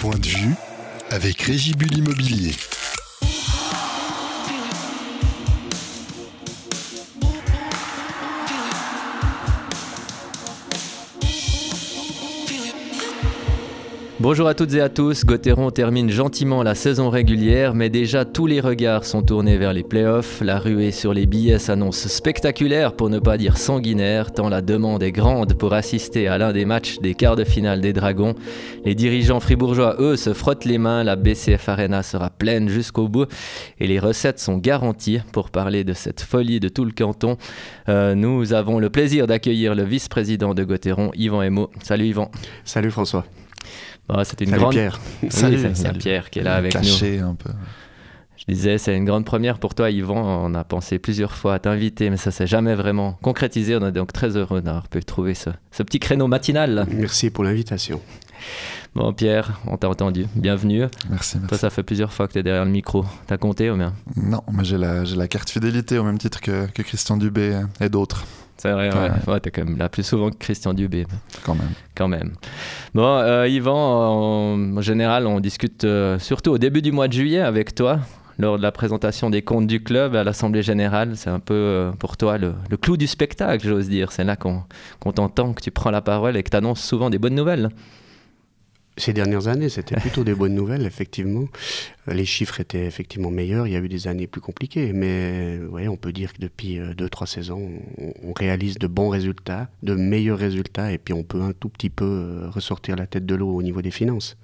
point de vue avec Régibule Immobilier. Bonjour à toutes et à tous, Gauthieron termine gentiment la saison régulière, mais déjà tous les regards sont tournés vers les playoffs. La ruée sur les billets s'annonce spectaculaire, pour ne pas dire sanguinaire, tant la demande est grande pour assister à l'un des matchs des quarts de finale des Dragons. Les dirigeants fribourgeois, eux, se frottent les mains, la BCF Arena sera pleine jusqu'au bout et les recettes sont garanties. Pour parler de cette folie de tout le canton, euh, nous avons le plaisir d'accueillir le vice-président de Gauthieron, Yvan Emo. Salut Yvan. Salut François. C'était une Salut grande... Pierre. Oui, Salut. Pierre qui est là avec nous. Caché un peu. Je disais, c'est une grande première pour toi, Yvan. On a pensé plusieurs fois à t'inviter, mais ça s'est jamais vraiment concrétisé. On est donc très heureux d'avoir pu trouver ce, ce petit créneau matinal. Merci pour l'invitation. Bon, Pierre, on t'a entendu. Bienvenue. Merci, Toi, ça fait plusieurs fois que tu es derrière le micro. T'as compté ou bien? Non, mais j'ai la, carte fidélité au même titre que, que Christian Dubé et d'autres, C'est vrai, ouais. Ouais. Ouais, t'es quand même là plus souvent que Christian Dubé. quand même. quand même. Bon, euh, Yvan, en, en général, on discute euh, surtout au début du mois de juillet avec toi, lors de la présentation des comptes du club à l'Assemblée Générale. C'est un peu euh, pour toi le, le clou du spectacle, j'ose dire. C'est là qu'on qu'on t'entend, que tu prends la parole et que tu annonces souvent des bonnes nouvelles. Ces dernières années, c'était plutôt des bonnes nouvelles, effectivement. Euh, Les chiffres étaient effectivement meilleurs. Il y a eu des années plus compliquées. Mais euh, ouais, on peut dire que depuis 2-3 saisons, on, on réalise de bons résultats, de meilleurs résultats. Et puis on peut un tout petit peu euh, ressortir la tête de l'eau au niveau des finances.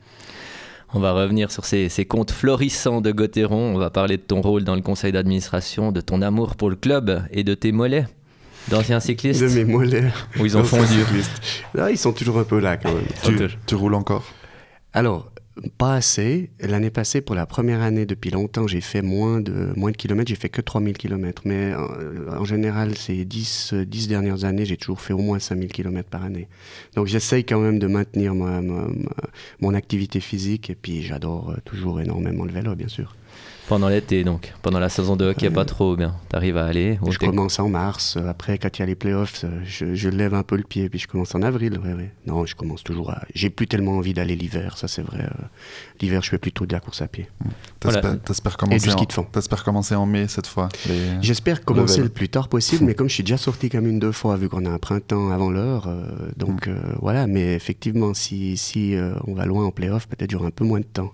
On va revenir sur ces, ces comptes florissants de Gauthieron. On va parler de ton rôle dans le conseil d'administration, de ton amour pour le club et de tes mollets d'anciens cyclistes De mes mollets. où ils ont fondu. Là, ils sont toujours un peu là quand même. Tu, toujours. tu roules encore? Alors, pas assez. L'année passée, pour la première année depuis longtemps, j'ai fait moins de, moins de kilomètres. J'ai fait que 3000 kilomètres. Mais euh, en général, ces 10, euh, 10 dernières années, j'ai toujours fait au moins 5000 kilomètres par année. Donc j'essaye quand même de maintenir ma- ma- ma- mon activité physique. Et puis j'adore euh, toujours énormément le vélo, bien sûr. Pendant l'été, donc. Pendant la saison de hockey, Euh, pas trop bien. T'arrives à aller. je commence en mars. Euh, Après, quand il y a les playoffs, je, je lève un peu le pied. Puis je commence en avril. Ouais, ouais. Non, je commence toujours à... J'ai plus tellement envie d'aller l'hiver, ça c'est vrai. euh, L'hiver, je fais plutôt de la course à pied. Voilà. T'espères commencer, en- commencer mai cette fois les- J'espère commencer le plus tard possible, mais comme je suis déjà sorti comme une deux fois, vu qu'on a un printemps avant l'heure, euh, donc euh, voilà. Mais effectivement, si, si euh, on va loin en playoff, peut-être j'aurai un peu moins de temps.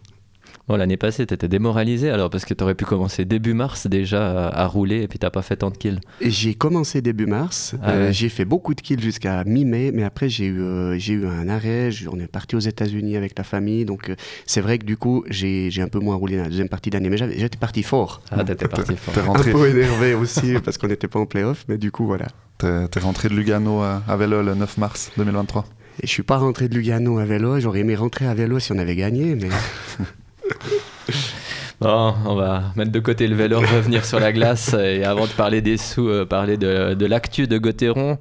Bon, l'année passée, t'étais démoralisé alors parce que t'aurais pu commencer début mars déjà à, à rouler et puis t'as pas fait tant de kills. J'ai commencé début mars, Ah euh, ouais. j'ai fait beaucoup de kills jusqu'à mi-mai, mais après j'ai eu, euh, j'ai eu un arrêt, je- on est parti aux États-Unis avec la famille, donc euh, c'est vrai que du coup j'ai j'ai un peu moins roulé dans la deuxième partie d'année, mais j'avais- j'étais parti fort. Ah, t'étais parti fort. T'es Un rentré, peu énervé aussi parce qu'on n'était pas en playoff, mais du coup voilà. t'es- rentré de Lugano à, à vélo le 9 mars 2023. Et je suis pas rentré de Lugano à vélo, j'aurais aimé rentrer à vélo si on avait gagné, mais Bon, on va mettre de côté le vélo, revenir sur la glace et avant de parler des sous, euh, parler de, l'actu de Gauthieron.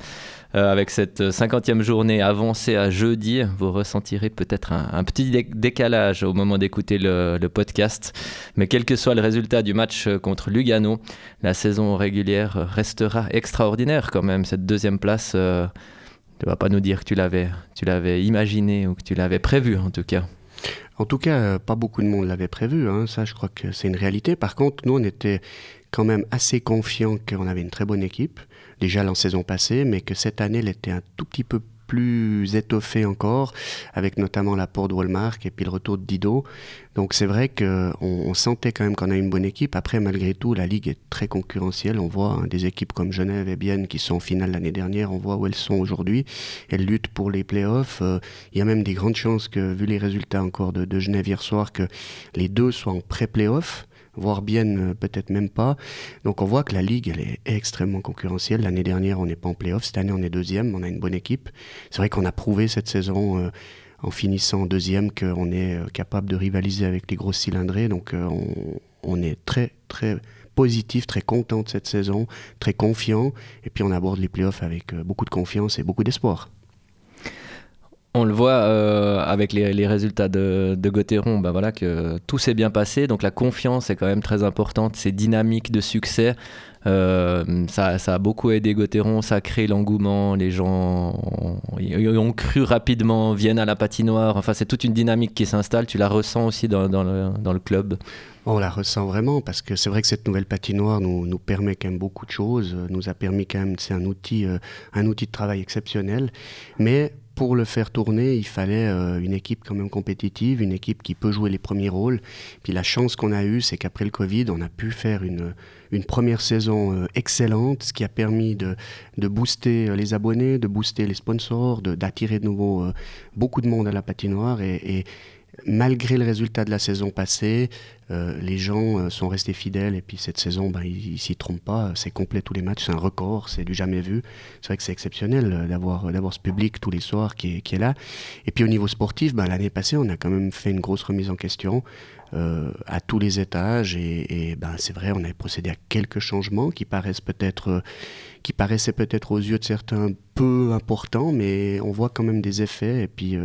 Euh, avec cette 50e journée avancée à jeudi, vous ressentirez peut-être un, petit dé- décalage au moment d'écouter le, podcast. Mais quel que soit le résultat du match euh, contre Lugano, la saison régulière restera extraordinaire quand même. Cette deuxième place, tu vas pas nous dire que tu l'avais imaginé ou que tu l'avais prévu en tout cas. En tout cas, euh, pas beaucoup de monde l'avait prévu. hein. Ça, je crois que c'est une réalité. Par contre, nous, on était quand même assez confiants qu'on avait une très bonne équipe, déjà la saison passée, mais que cette année, elle était un tout petit peu plus étoffée encore, avec notamment l'apport de Walmart et puis le retour de Dido. Donc c'est vrai qu'on on sentait quand même qu'on a une bonne équipe. Après, malgré tout, la Ligue est très concurrentielle. On voit hein, des équipes comme Genève et Bienne qui sont en finale l'année dernière, on voit où elles sont aujourd'hui. Elles luttent pour les playoffs. Euh, il y a même des grandes chances que, vu les résultats encore de, de Genève hier soir, que les deux soient en pré-playoff, voire bien euh, peut-être même pas. Donc on voit que la Ligue, elle est extrêmement concurrentielle. L'année dernière, on n'est pas en playoff. Cette année, on est deuxième. On a une bonne équipe. C'est vrai qu'on a prouvé cette saison, euh, en finissant deuxième, qu'on est euh, capable de rivaliser avec les grosses cylindrées. Donc on, est très, très positif, très content de cette saison, très confiant. Et puis on aborde les playoffs avec beaucoup de confiance et beaucoup d'espoir. On le voit euh, avec les, résultats de, de Gauthieron, ben voilà, que tout s'est bien passé. Donc la confiance est quand même très importante, c'est dynamique de succès. Euh, ça, ça, a beaucoup aidé Gauthieron, ça a créé l'engouement, les gens ont, ont, cru rapidement, viennent à la patinoire. Enfin, c'est toute une dynamique qui s'installe. Tu la ressens aussi dans, dans, le, dans le, club On la ressent vraiment parce que c'est vrai que cette nouvelle patinoire nous, nous, permet quand même beaucoup de choses, nous a permis quand même, c'est un outil, euh, un outil de travail exceptionnel. Mais pour le faire tourner, il fallait euh, une équipe quand même compétitive, une équipe qui peut jouer les premiers rôles. Puis la chance qu'on a eue, c'est qu'après le Covid, on a pu faire une, une première saison euh, excellente, ce qui a permis de, de booster euh, les abonnés, de booster les sponsors, d'attirer de, nouveau beaucoup de monde à la patinoire. et, malgré le résultat de la saison passée, euh, les gens euh, sont restés fidèles et puis cette saison, ben, ils, s'y trompent pas, c'est complet tous les matchs, c'est un record, c'est du jamais vu. C'est vrai que c'est exceptionnel euh, d'avoir d'avoir ce public tous les soirs qui est, là. Et puis au niveau sportif, ben, l'année passée, on a quand même fait une grosse remise en question. à tous les étages et, ben, c'est vrai, on avait procédé à quelques changements qui paraissent peut-être qui paraissaient peut-être aux yeux de certains peu importants, mais on voit quand même des effets. Et puis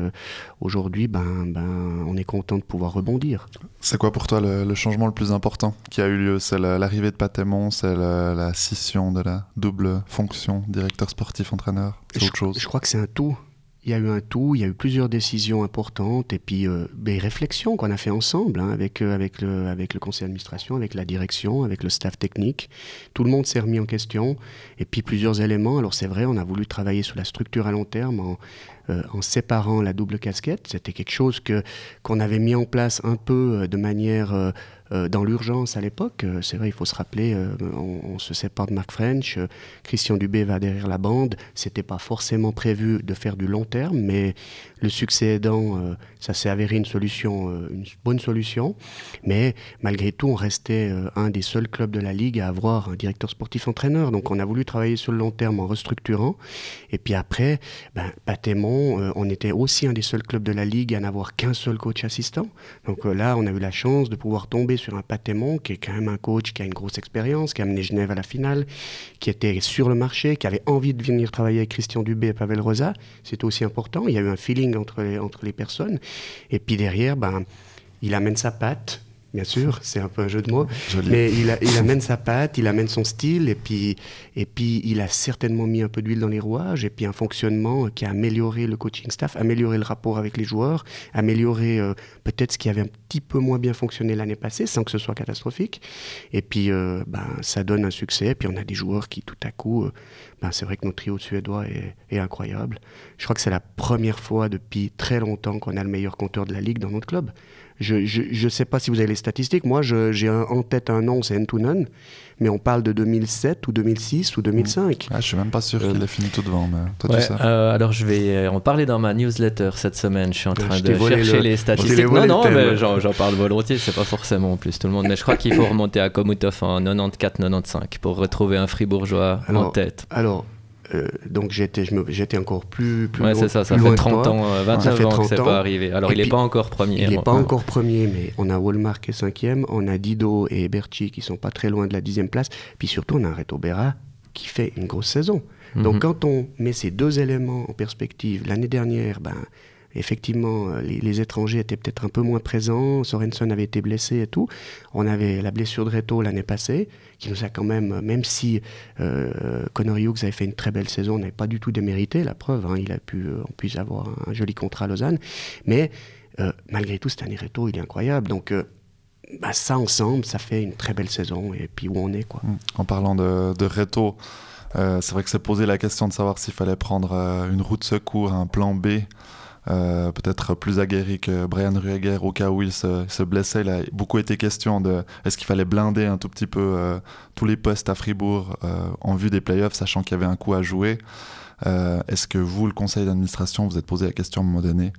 aujourd'hui, ben, ben, on est content de pouvoir rebondir. C'est quoi pour toi le, le, changement le plus important qui a eu lieu? C'est l'arrivée de Patémon, c'est la, scission de la double fonction directeur sportif-entraîneur? C'est autre chose? Je crois que c'est un tout. Il y a eu un tout, il y a eu plusieurs décisions importantes et puis euh, des réflexions qu'on a fait ensemble hein, avec, euh, avec, le, avec le conseil d'administration, avec la direction, avec le staff technique. Tout le monde s'est remis en question et puis plusieurs éléments. Alors c'est vrai, on a voulu travailler sur la structure à long terme en, euh, en séparant la double casquette. C'était quelque chose que qu'on avait mis en place un peu de manière dans l'urgence à l'époque, euh, c'est vrai, il faut se rappeler, euh, on, se sépare de Mark French, Christian Dubé va derrière la bande. C'était pas forcément prévu de faire du long terme, mais le succès aidant, ça s'est avéré une solution, une bonne solution. Mais malgré tout, on restait un des seuls clubs de la ligue à avoir un directeur sportif entraîneur. Donc on a voulu travailler sur le long terme en restructurant. Et puis après, ben, on était aussi un des seuls clubs de la ligue à n'avoir qu'un seul coach assistant. Donc là, on a eu la chance de pouvoir tomber sur un Patémon, qui est quand même un coach qui a une grosse expérience, qui a amené Genève à la finale, qui était sur le marché, qui avait envie de venir travailler avec Christian Dubé et Pavel Rosa. C'est aussi important. Il y a eu un feeling entre les, personnes. Et puis derrière, ben, il amène sa patte bien sûr, c'est un peu un jeu de mots. Mais il, amène sa patte, il amène son style, et puis, et puis il a certainement mis un peu d'huile dans les rouages, et puis un fonctionnement qui a amélioré le coaching staff, amélioré le rapport avec les joueurs, amélioré euh, peut-être ce qui avait un petit peu moins bien fonctionné l'année passée, sans que ce soit catastrophique. Et puis, euh, ben, ça donne un succès, et puis on a des joueurs qui, tout à coup, euh, ben, c'est vrai que notre trio suédois est, est incroyable. Je crois que c'est la première fois depuis très longtemps qu'on a le meilleur compteur de la ligue dans notre club. Je ne sais pas si vous avez les statistiques. Moi, j'ai en tête un nom, c'est Entunen. Mais on parle de 2007 ou 2006 ou 2005. Ah, je suis même pas sûr qu'il ait fini tout devant. Mais toi, euh, alors, je vais euh, en parler dans ma newsletter cette semaine. Je suis en train de chercher les statistiques. Non, non, mais j'en parle volontiers. C'est pas forcément en plus tout le monde. Mais je crois qu'il faut remonter à Komutov en 94-95 pour retrouver un fribourgeois en tête. Alors, euh, donc j'étais, j'étais encore plus, plus ouais, c'est ça, ça fait 30 ans, 29 ans que c'est pas arrivé. Alors il n'est pas encore premier. Il n'est pas encore premier, mais on a Walmart qui est cinquième, on a Dido et Berchi qui sont pas très loin de la dixième place, puis surtout on a Reto Berra qui fait une grosse saison. Donc mhm. quand on met ces deux éléments en perspective, l'année dernière, ben, effectivement, euh, les, étrangers étaient peut-être un peu moins présents. Sorensen avait été blessé et tout. On avait la blessure de Reto l'année passée, qui nous a quand même, même si euh, Connor Hughes avait fait une très belle saison, n'avait pas du tout démérité, la preuve. Hein, il a pu, on puisse avoir un, joli contrat à Lausanne. Mais euh, malgré tout, année Reto, il est incroyable. Donc, bah, ça ensemble, ça fait une très belle saison. Et puis où on est, quoi. En parlant de, de Reto, c'est vrai que c'est posé la question de savoir s'il fallait prendre une route secours, un plan B euh, peut-être plus aguerri que Brian Rueger au cas où il se, blessait. Il a beaucoup été question de est-ce qu'il fallait blinder un tout petit peu euh, tous les postes à Fribourg euh, en vue des playoffs, sachant qu'il y avait un coup à jouer. est-ce que vous, le conseil d'administration, vous êtes posé la question à un moment donné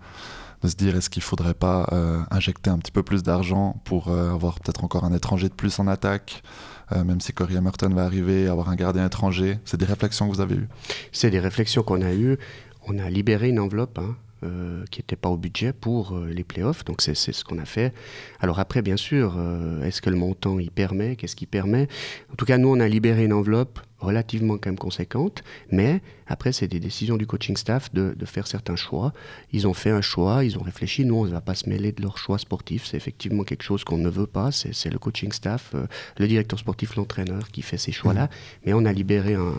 de se dire est-ce qu'il ne faudrait pas injecter un petit peu plus d'argent pour avoir peut-être encore un étranger de plus en attaque même si Corey Emerton va arriver, avoir un gardien étranger? C'est des réflexions que vous avez eues C'est des réflexions qu'on a eues. On a libéré une enveloppe hein, euh, qui n'était pas au budget pour euh, les playoffs. Donc c'est ce qu'on a fait. Alors après, bien sûr, euh, est-ce que le montant y permet? Qu'est-ce qui permet? En tout cas, nous, on a libéré une enveloppe relativement quand même conséquentes, mais après, c'est des décisions du coaching staff de, faire certains choix. Ils ont fait un choix, ils ont réfléchi. Nous, on ne va pas se mêler de leur choix sportif. C'est effectivement quelque chose qu'on ne veut pas. C'est le coaching staff, euh, le directeur sportif, l'entraîneur qui fait ces choix-là. Mmh. Mais on a libéré, un,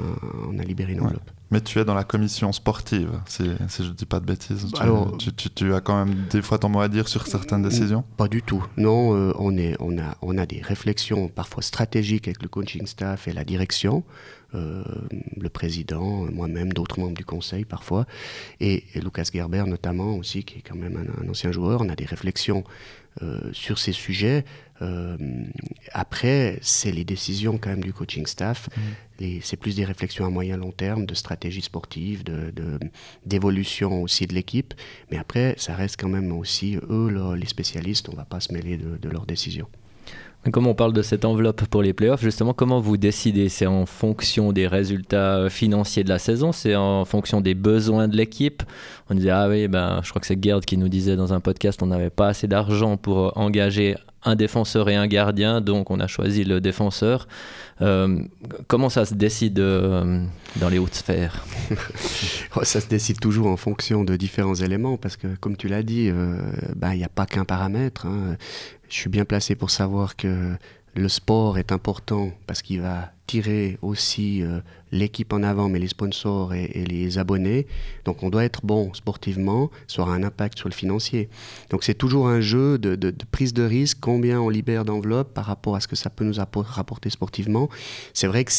on a libéré une enveloppe. Mais tu es dans la commission sportive, si, je ne dis pas de bêtises. Tu, Alors, tu, as quand même des fois ton mot à dire sur certaines décisions? Pas du tout. Non, euh, on, est, on, a, on a des réflexions parfois stratégiques avec le coaching staff et la direction. Euh, le président, moi-même, d'autres membres du conseil parfois, et, Lucas Gerber notamment aussi, qui est quand même un, ancien joueur. On a des réflexions euh, sur ces sujets. Euh, après, c'est les décisions quand même du coaching staff. Mmh. C'est plus des réflexions à moyen long terme, de stratégie sportive, d'évolution de, aussi de l'équipe. Mais après, ça reste quand même aussi eux, les spécialistes. On ne va pas se mêler de leurs décisions. Comme on parle de cette enveloppe pour les playoffs, justement, comment vous décidez? C'est en fonction des résultats euh, financiers de la saison? C'est en fonction des besoins de l'équipe? On disait, ah oui, ben, je crois que c'est Gerd qui nous disait dans un podcast, on n'avait pas assez d'argent pour euh, engager un défenseur et un gardien, donc on a choisi le défenseur. Euh, comment ça se décide dans les hautes sphères? Oh, Ça se décide toujours en fonction de différents éléments, parce que comme tu l'as dit, ben, il n'y a pas qu'un paramètre. Hein je suis bien placé pour savoir que le sport est important parce qu'il va tirer aussi euh, l'équipe en avant, mais les sponsors et, les abonnés. Donc on doit être bon sportivement, ça aura un impact sur le financier. Donc c'est toujours un jeu de, prise de risque, combien on libère d'enveloppe par rapport à ce que ça peut nous rapporter sportivement. C'est vrai que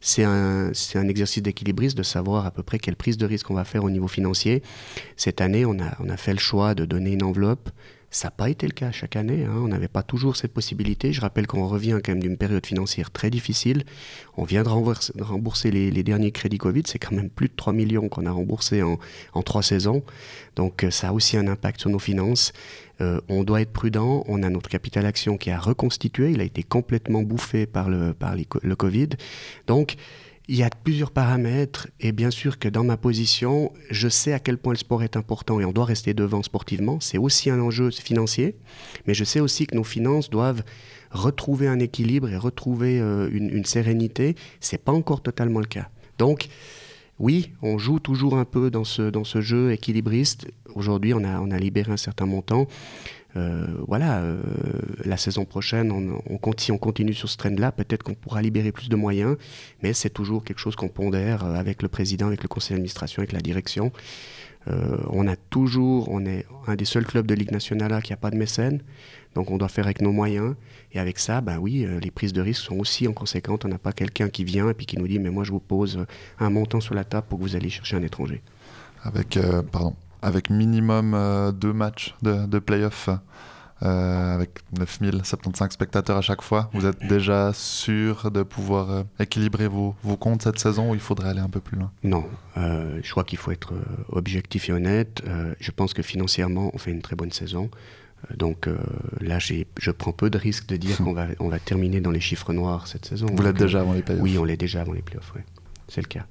c'est un, exercice d'équilibriste de savoir à peu près quelle prise de risque on va faire au niveau financier. Cette année, on a fait le choix de donner une enveloppe ça n'a pas été le cas chaque année. Hein. On n'avait pas toujours cette possibilité. Je rappelle qu'on revient quand même d'une période financière très difficile. On vient de rembourser, les, derniers crédits Covid. C'est quand même plus de 3 millions qu'on a remboursés en, en trois saisons. Donc euh, ça a aussi un impact sur nos finances. Euh, on doit être prudent. On a notre capital action qui a reconstitué. Il a été complètement bouffé par le, par le Covid. Donc il y a plusieurs paramètres et bien sûr que dans ma position, je sais à quel point le sport est important et on doit rester devant sportivement. C'est aussi un enjeu financier, mais je sais aussi que nos finances doivent retrouver un équilibre et retrouver euh, une, une, sérénité. C'est pas encore totalement le cas. Donc, oui, on joue toujours un peu dans ce, dans ce jeu équilibriste. Aujourd'hui, on a, on a libéré un certain montant. Euh, voilà, euh, la saison prochaine, on, continue, on continue sur ce trend-là. Peut-être qu'on pourra libérer plus de moyens, mais c'est toujours quelque chose qu'on pondère euh, avec le président, avec le conseil d'administration, avec la direction. on a toujours, on est un des seuls clubs de Ligue nationale qui n'a pas de mécène, donc on doit faire avec nos moyens. Et avec ça, ben oui, les prises de risque sont aussi en conséquence. On n'a pas quelqu'un qui vient et puis qui nous dit, mais moi je vous pose un montant sur la table pour que vous alliez chercher un étranger. Avec, pardon, avec minimum euh, deux matchs de, de play-off. Euh, avec 9075 spectateurs à chaque fois. Vous êtes déjà sûr de pouvoir euh, équilibrer vos, vos, comptes cette saison ou il faudrait aller un peu plus loin? Non, je crois qu'il faut être objectif et honnête. je pense que financièrement, on fait une très bonne saison. Donc là, je prends peu de risques de dire qu'on va, on va terminer dans les chiffres noirs cette saison. Vous l'êtes déjà avant les playoffs Oui, on l'est déjà avant les playoffs, oui. C'est le cas.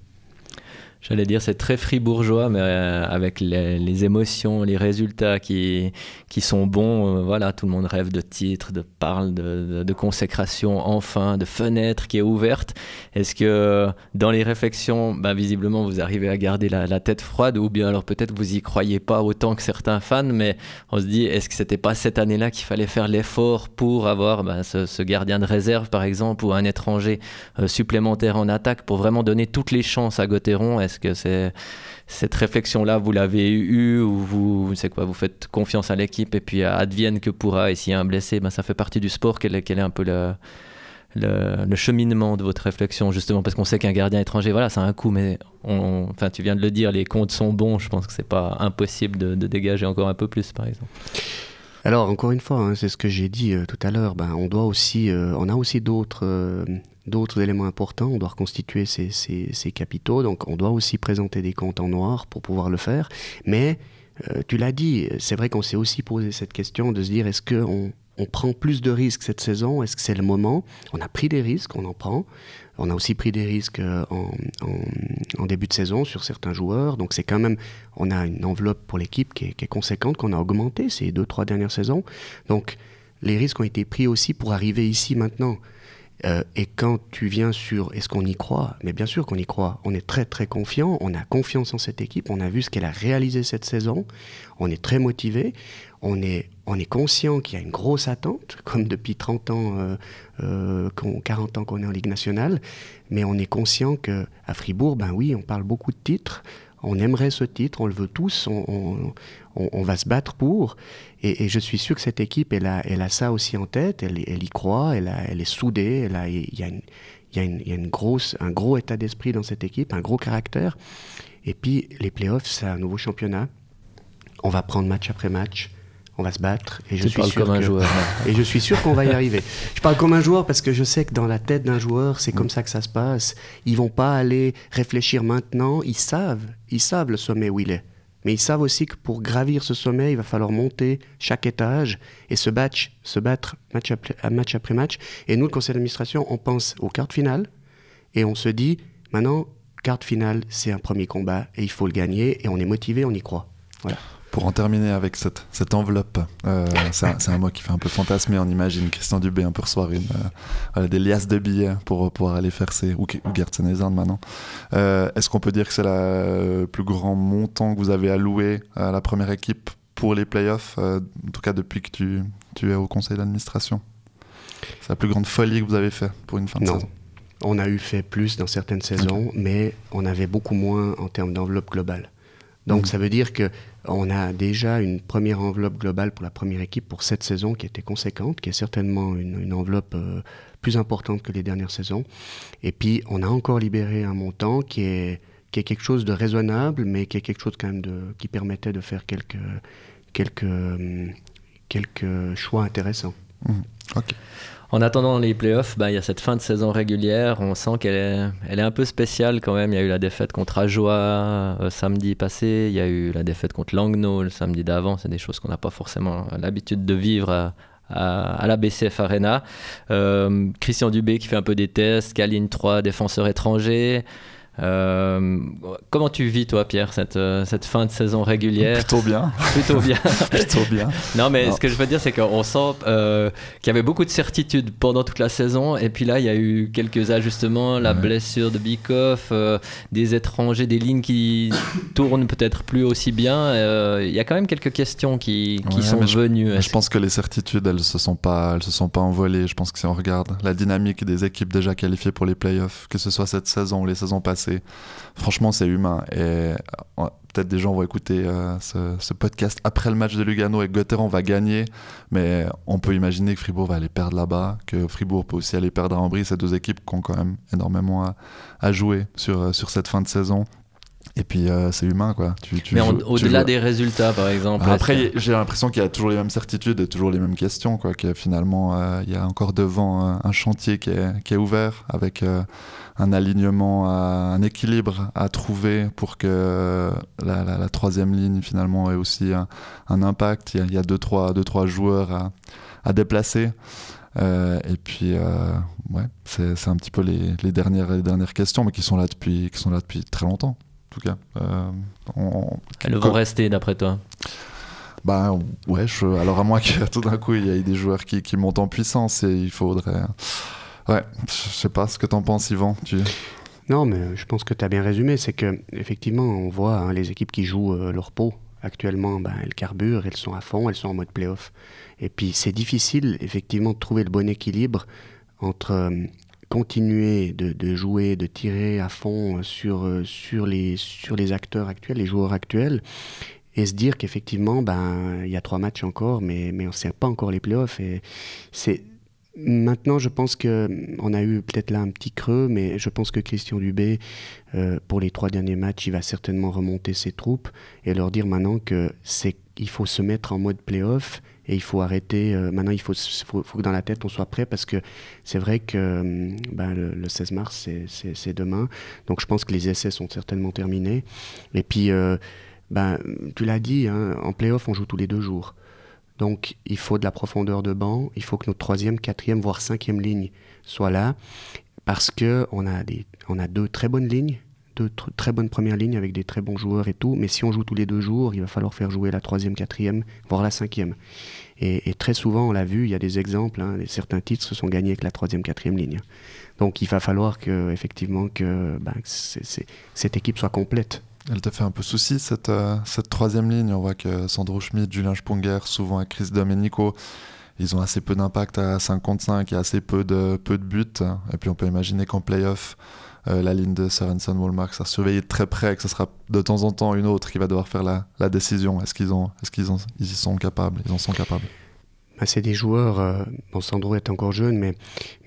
J'allais dire c'est très fribourgeois, mais euh, avec les, émotions, les résultats qui, qui sont bons. Euh, voilà, tout le monde rêve de titres, de parle, de, consécration, enfin, de fenêtre qui est ouverte. Est-ce que dans les réflexions, bah, visiblement, vous arrivez à garder la, tête froide, ou bien alors peut-être vous y croyez pas autant que certains fans, mais on se dit, est-ce que c'était pas cette année-là qu'il fallait faire l'effort pour avoir bah, ce, gardien de réserve, par exemple, ou un étranger euh, supplémentaire en attaque pour vraiment donner toutes les chances à Gauthieron? Est-ce que cette réflexion-là, vous l'avez eue ou vous, c'est quoi, vous faites confiance à l'équipe et puis advienne que pourra. Et s'il y a un blessé, ben, ça fait partie du sport. Quel est, quel est un peu le, cheminement de votre réflexion, justement, parce qu'on sait qu'un gardien étranger, voilà, ça a un coût, mais enfin, tu viens de le dire, les comptes sont bons. Je pense que c'est pas impossible de, dégager encore un peu plus, par exemple. Alors, encore une fois, hein, c'est ce que j'ai dit euh, tout à l'heure. Ben, on doit aussi, euh, on a aussi d'autres euh, d'autres éléments importants. On doit reconstituer ces, capitaux, donc on doit aussi présenter des comptes en noir pour pouvoir le faire. Mais euh, tu l'as dit, c'est vrai qu'on s'est aussi posé cette question de se dire est-ce qu'on on prend plus de risques cette saison? Est-ce que c'est le moment? On a pris des risques, on en prend. On a aussi pris des risques euh, en, en, début de saison sur certains joueurs. Donc c'est quand même, on a une enveloppe pour l'équipe qui, qui est, conséquente, qu'on a augmentée ces deux, trois dernières saisons. Donc les risques ont été pris aussi pour arriver ici maintenant. Euh, et quand tu viens sur est-ce qu'on y croit? Mais bien sûr qu'on y croit. On est très très confiant. On a confiance en cette équipe. On a vu ce qu'elle a réalisé cette saison. On est très motivé. On est, on est conscient qu'il y a une grosse attente, comme depuis 30 ans, euh, euh, 40 ans qu'on est en Ligue nationale. Mais on est conscient que à Fribourg, ben oui, on parle beaucoup de titres. On aimerait ce titre, on le veut tous, on, va se battre pour. Et, je suis sûr que cette équipe, elle a, ça aussi en tête, elle, y croit, elle, est soudée, il y a, il y a une grosse, un gros état d'esprit dans cette équipe, un gros caractère. Et puis les playoffs, c'est un nouveau championnat. On va prendre match après match on va se battre et je suis sûr comme un joueur. et je suis sûr qu'on va y arriver. Je parle comme un joueur parce que je sais que dans la tête d'un joueur, c'est comme ça que ça se passe. Ils vont pas aller réfléchir maintenant, ils savent, ils savent le sommet où il est. Mais ils savent aussi que pour gravir ce sommet, il va falloir monter chaque étage et se battre, se battre match après, match après match. Et nous, le conseil d'administration, on pense aux cartes finales et on se dit, maintenant, carte finale, c'est un premier combat et il faut le gagner et on est motivé, on y croit. Voilà. Pour en terminer avec cette, cette enveloppe, euh, c'est un, mot qui fait un peu fantasmer, on imagine Christian Dubé un peu recevoir une, euh, des liasses de billets pour pouvoir aller faire ses... ou, ou maintenant. Euh, est-ce qu'on peut dire que c'est le plus grand montant que vous avez alloué à la première équipe pour les playoffs, en tout cas depuis que tu, tu es au conseil d'administration? C'est la plus grande folie que vous avez fait pour une fin de saison on a eu fait plus dans certaines saisons, mais on avait beaucoup moins en termes d'enveloppe globale. Donc mmh. ça veut dire que on a déjà une première enveloppe globale pour la première équipe pour cette saison qui était conséquente, qui est certainement une, enveloppe euh, plus importante que les dernières saisons. Et puis, on a encore libéré un montant qui est, quelque chose de raisonnable, mais qui est quelque chose quand même qui permettait de faire quelques, hum, choix intéressants. Mmh. En attendant les playoffs, bah, il y a cette fin de saison régulière. On sent qu'elle est, un peu spéciale quand même. Il y a eu la défaite contre Ajoie euh, samedi passé. Il y a eu la défaite contre Langnau le samedi d'avant. C'est des choses qu'on n'a pas forcément l'habitude de vivre à, la BCF Arena. Euh, Christian Dubé qui fait un peu des tests, Kaline 3 défenseurs étrangers. Euh, comment tu vis, toi, Pierre, cette, euh, cette fin de saison régulière? Plutôt bien. Plutôt bien. Plutôt bien. Non, mais ce que je veux dire, c'est qu'on sent euh, qu'il y avait beaucoup de certitudes pendant toute la saison. Et puis là, il y a eu quelques ajustements, la blessure de Bikoff, des étrangers, des lignes qui tournent peut-être plus aussi bien. Il y a quand même quelques questions qui, qui sont venues. Je, je pense que les certitudes, elles se sont pas, elles se sont pas envolées. Je pense que si on regarde la dynamique des équipes déjà qualifiées pour les playoffs, que ce soit cette saison ou les saisons passées, franchement, c'est humain. Et peut-être des gens vont écouter euh, ce, podcast après le match de Lugano et Gotteron va gagner, mais on peut imaginer que Fribourg va aller perdre là-bas, que Fribourg peut aussi aller perdre à Ambry. Ces deux équipes qui ont quand même énormément à, jouer sur, euh, sur cette fin de saison. Et puis c'est humain quoi. Tu, Mais au-delà des résultats par exemple. Après j'ai l'impression qu'il y a toujours les mêmes certitudes et toujours les mêmes questions quoi. Que finalement il y a encore devant un chantier qui est, qui est ouvert avec un alignement, un équilibre à trouver pour que la, troisième ligne finalement ait aussi un, impact. Il y, a, deux, trois, deux, trois joueurs à, déplacer. Euh, et puis, euh, ouais, c'est un petit peu les, les, dernières, les dernières questions, mais qui sont là depuis, qui sont là depuis très longtemps, tout cas. Euh, Elles vont rester, d'après toi bah ouais, alors à moins que tout d'un coup il y ait des joueurs qui, qui montent en puissance et il faudrait Ouais, je sais pas ce que t'en penses, Yvan. Tu... Non, mais je pense que tu as bien résumé. C'est que effectivement, on voit hein, les équipes qui jouent euh, leur peau actuellement, ben, elles carburent, elles sont à fond, elles sont en mode playoff. Et puis c'est difficile effectivement de trouver le bon équilibre entre euh, continuer de, jouer, de tirer à fond sur, euh, sur, les, sur les acteurs actuels, les joueurs actuels, et se dire qu'effectivement, ben, il y a trois matchs encore, mais, mais on ne sait pas encore les playoffs. Et Maintenant, je pense qu'on a eu peut-être là un petit creux, mais je pense que Christian Dubé, euh, pour les trois derniers matchs, il va certainement remonter ses troupes et leur dire maintenant que c'est il faut se mettre en mode playoff et il faut arrêter. Euh, maintenant, il faut, que dans la tête on soit prêt parce que c'est vrai que euh, ben, le, 16 mars c'est demain, donc je pense que les essais sont certainement terminés. Et puis, ben, tu l'as dit, hein, en playoff on joue tous les deux jours. Donc il faut de la profondeur de banc, il faut que notre troisième, quatrième, voire cinquième ligne soit là, parce a, des, on a deux très bonnes lignes, deux très bonnes premières lignes avec des très bons joueurs et tout. Mais si on joue tous les deux jours, il va falloir faire jouer la troisième, quatrième, voire la cinquième. Et, très souvent, on l'a vu, il y a des exemples. Hein, certains titres se sont gagnés avec la troisième, quatrième ligne. Donc il va falloir que, effectivement que, ben, cette équipe soit complète. Elle te fait un peu souci cette, euh, cette troisième ligne. On voit que Sandro Schmidt, Julien Sponger, souvent avec Chris Domenico, ils ont assez peu d'impact à 5 contre 5 et assez peu de, peu de buts. Et puis on peut imaginer qu'en playoff, euh, la ligne de Sorensen Wallmark ça surveiller de très près, que ce sera de temps en temps une autre qui va devoir faire la, décision. Est-ce qu'ils est qu'ils ils y sont capables? Ils en sont capables bah, c'est des joueurs, euh, Sandro est encore jeune, mais,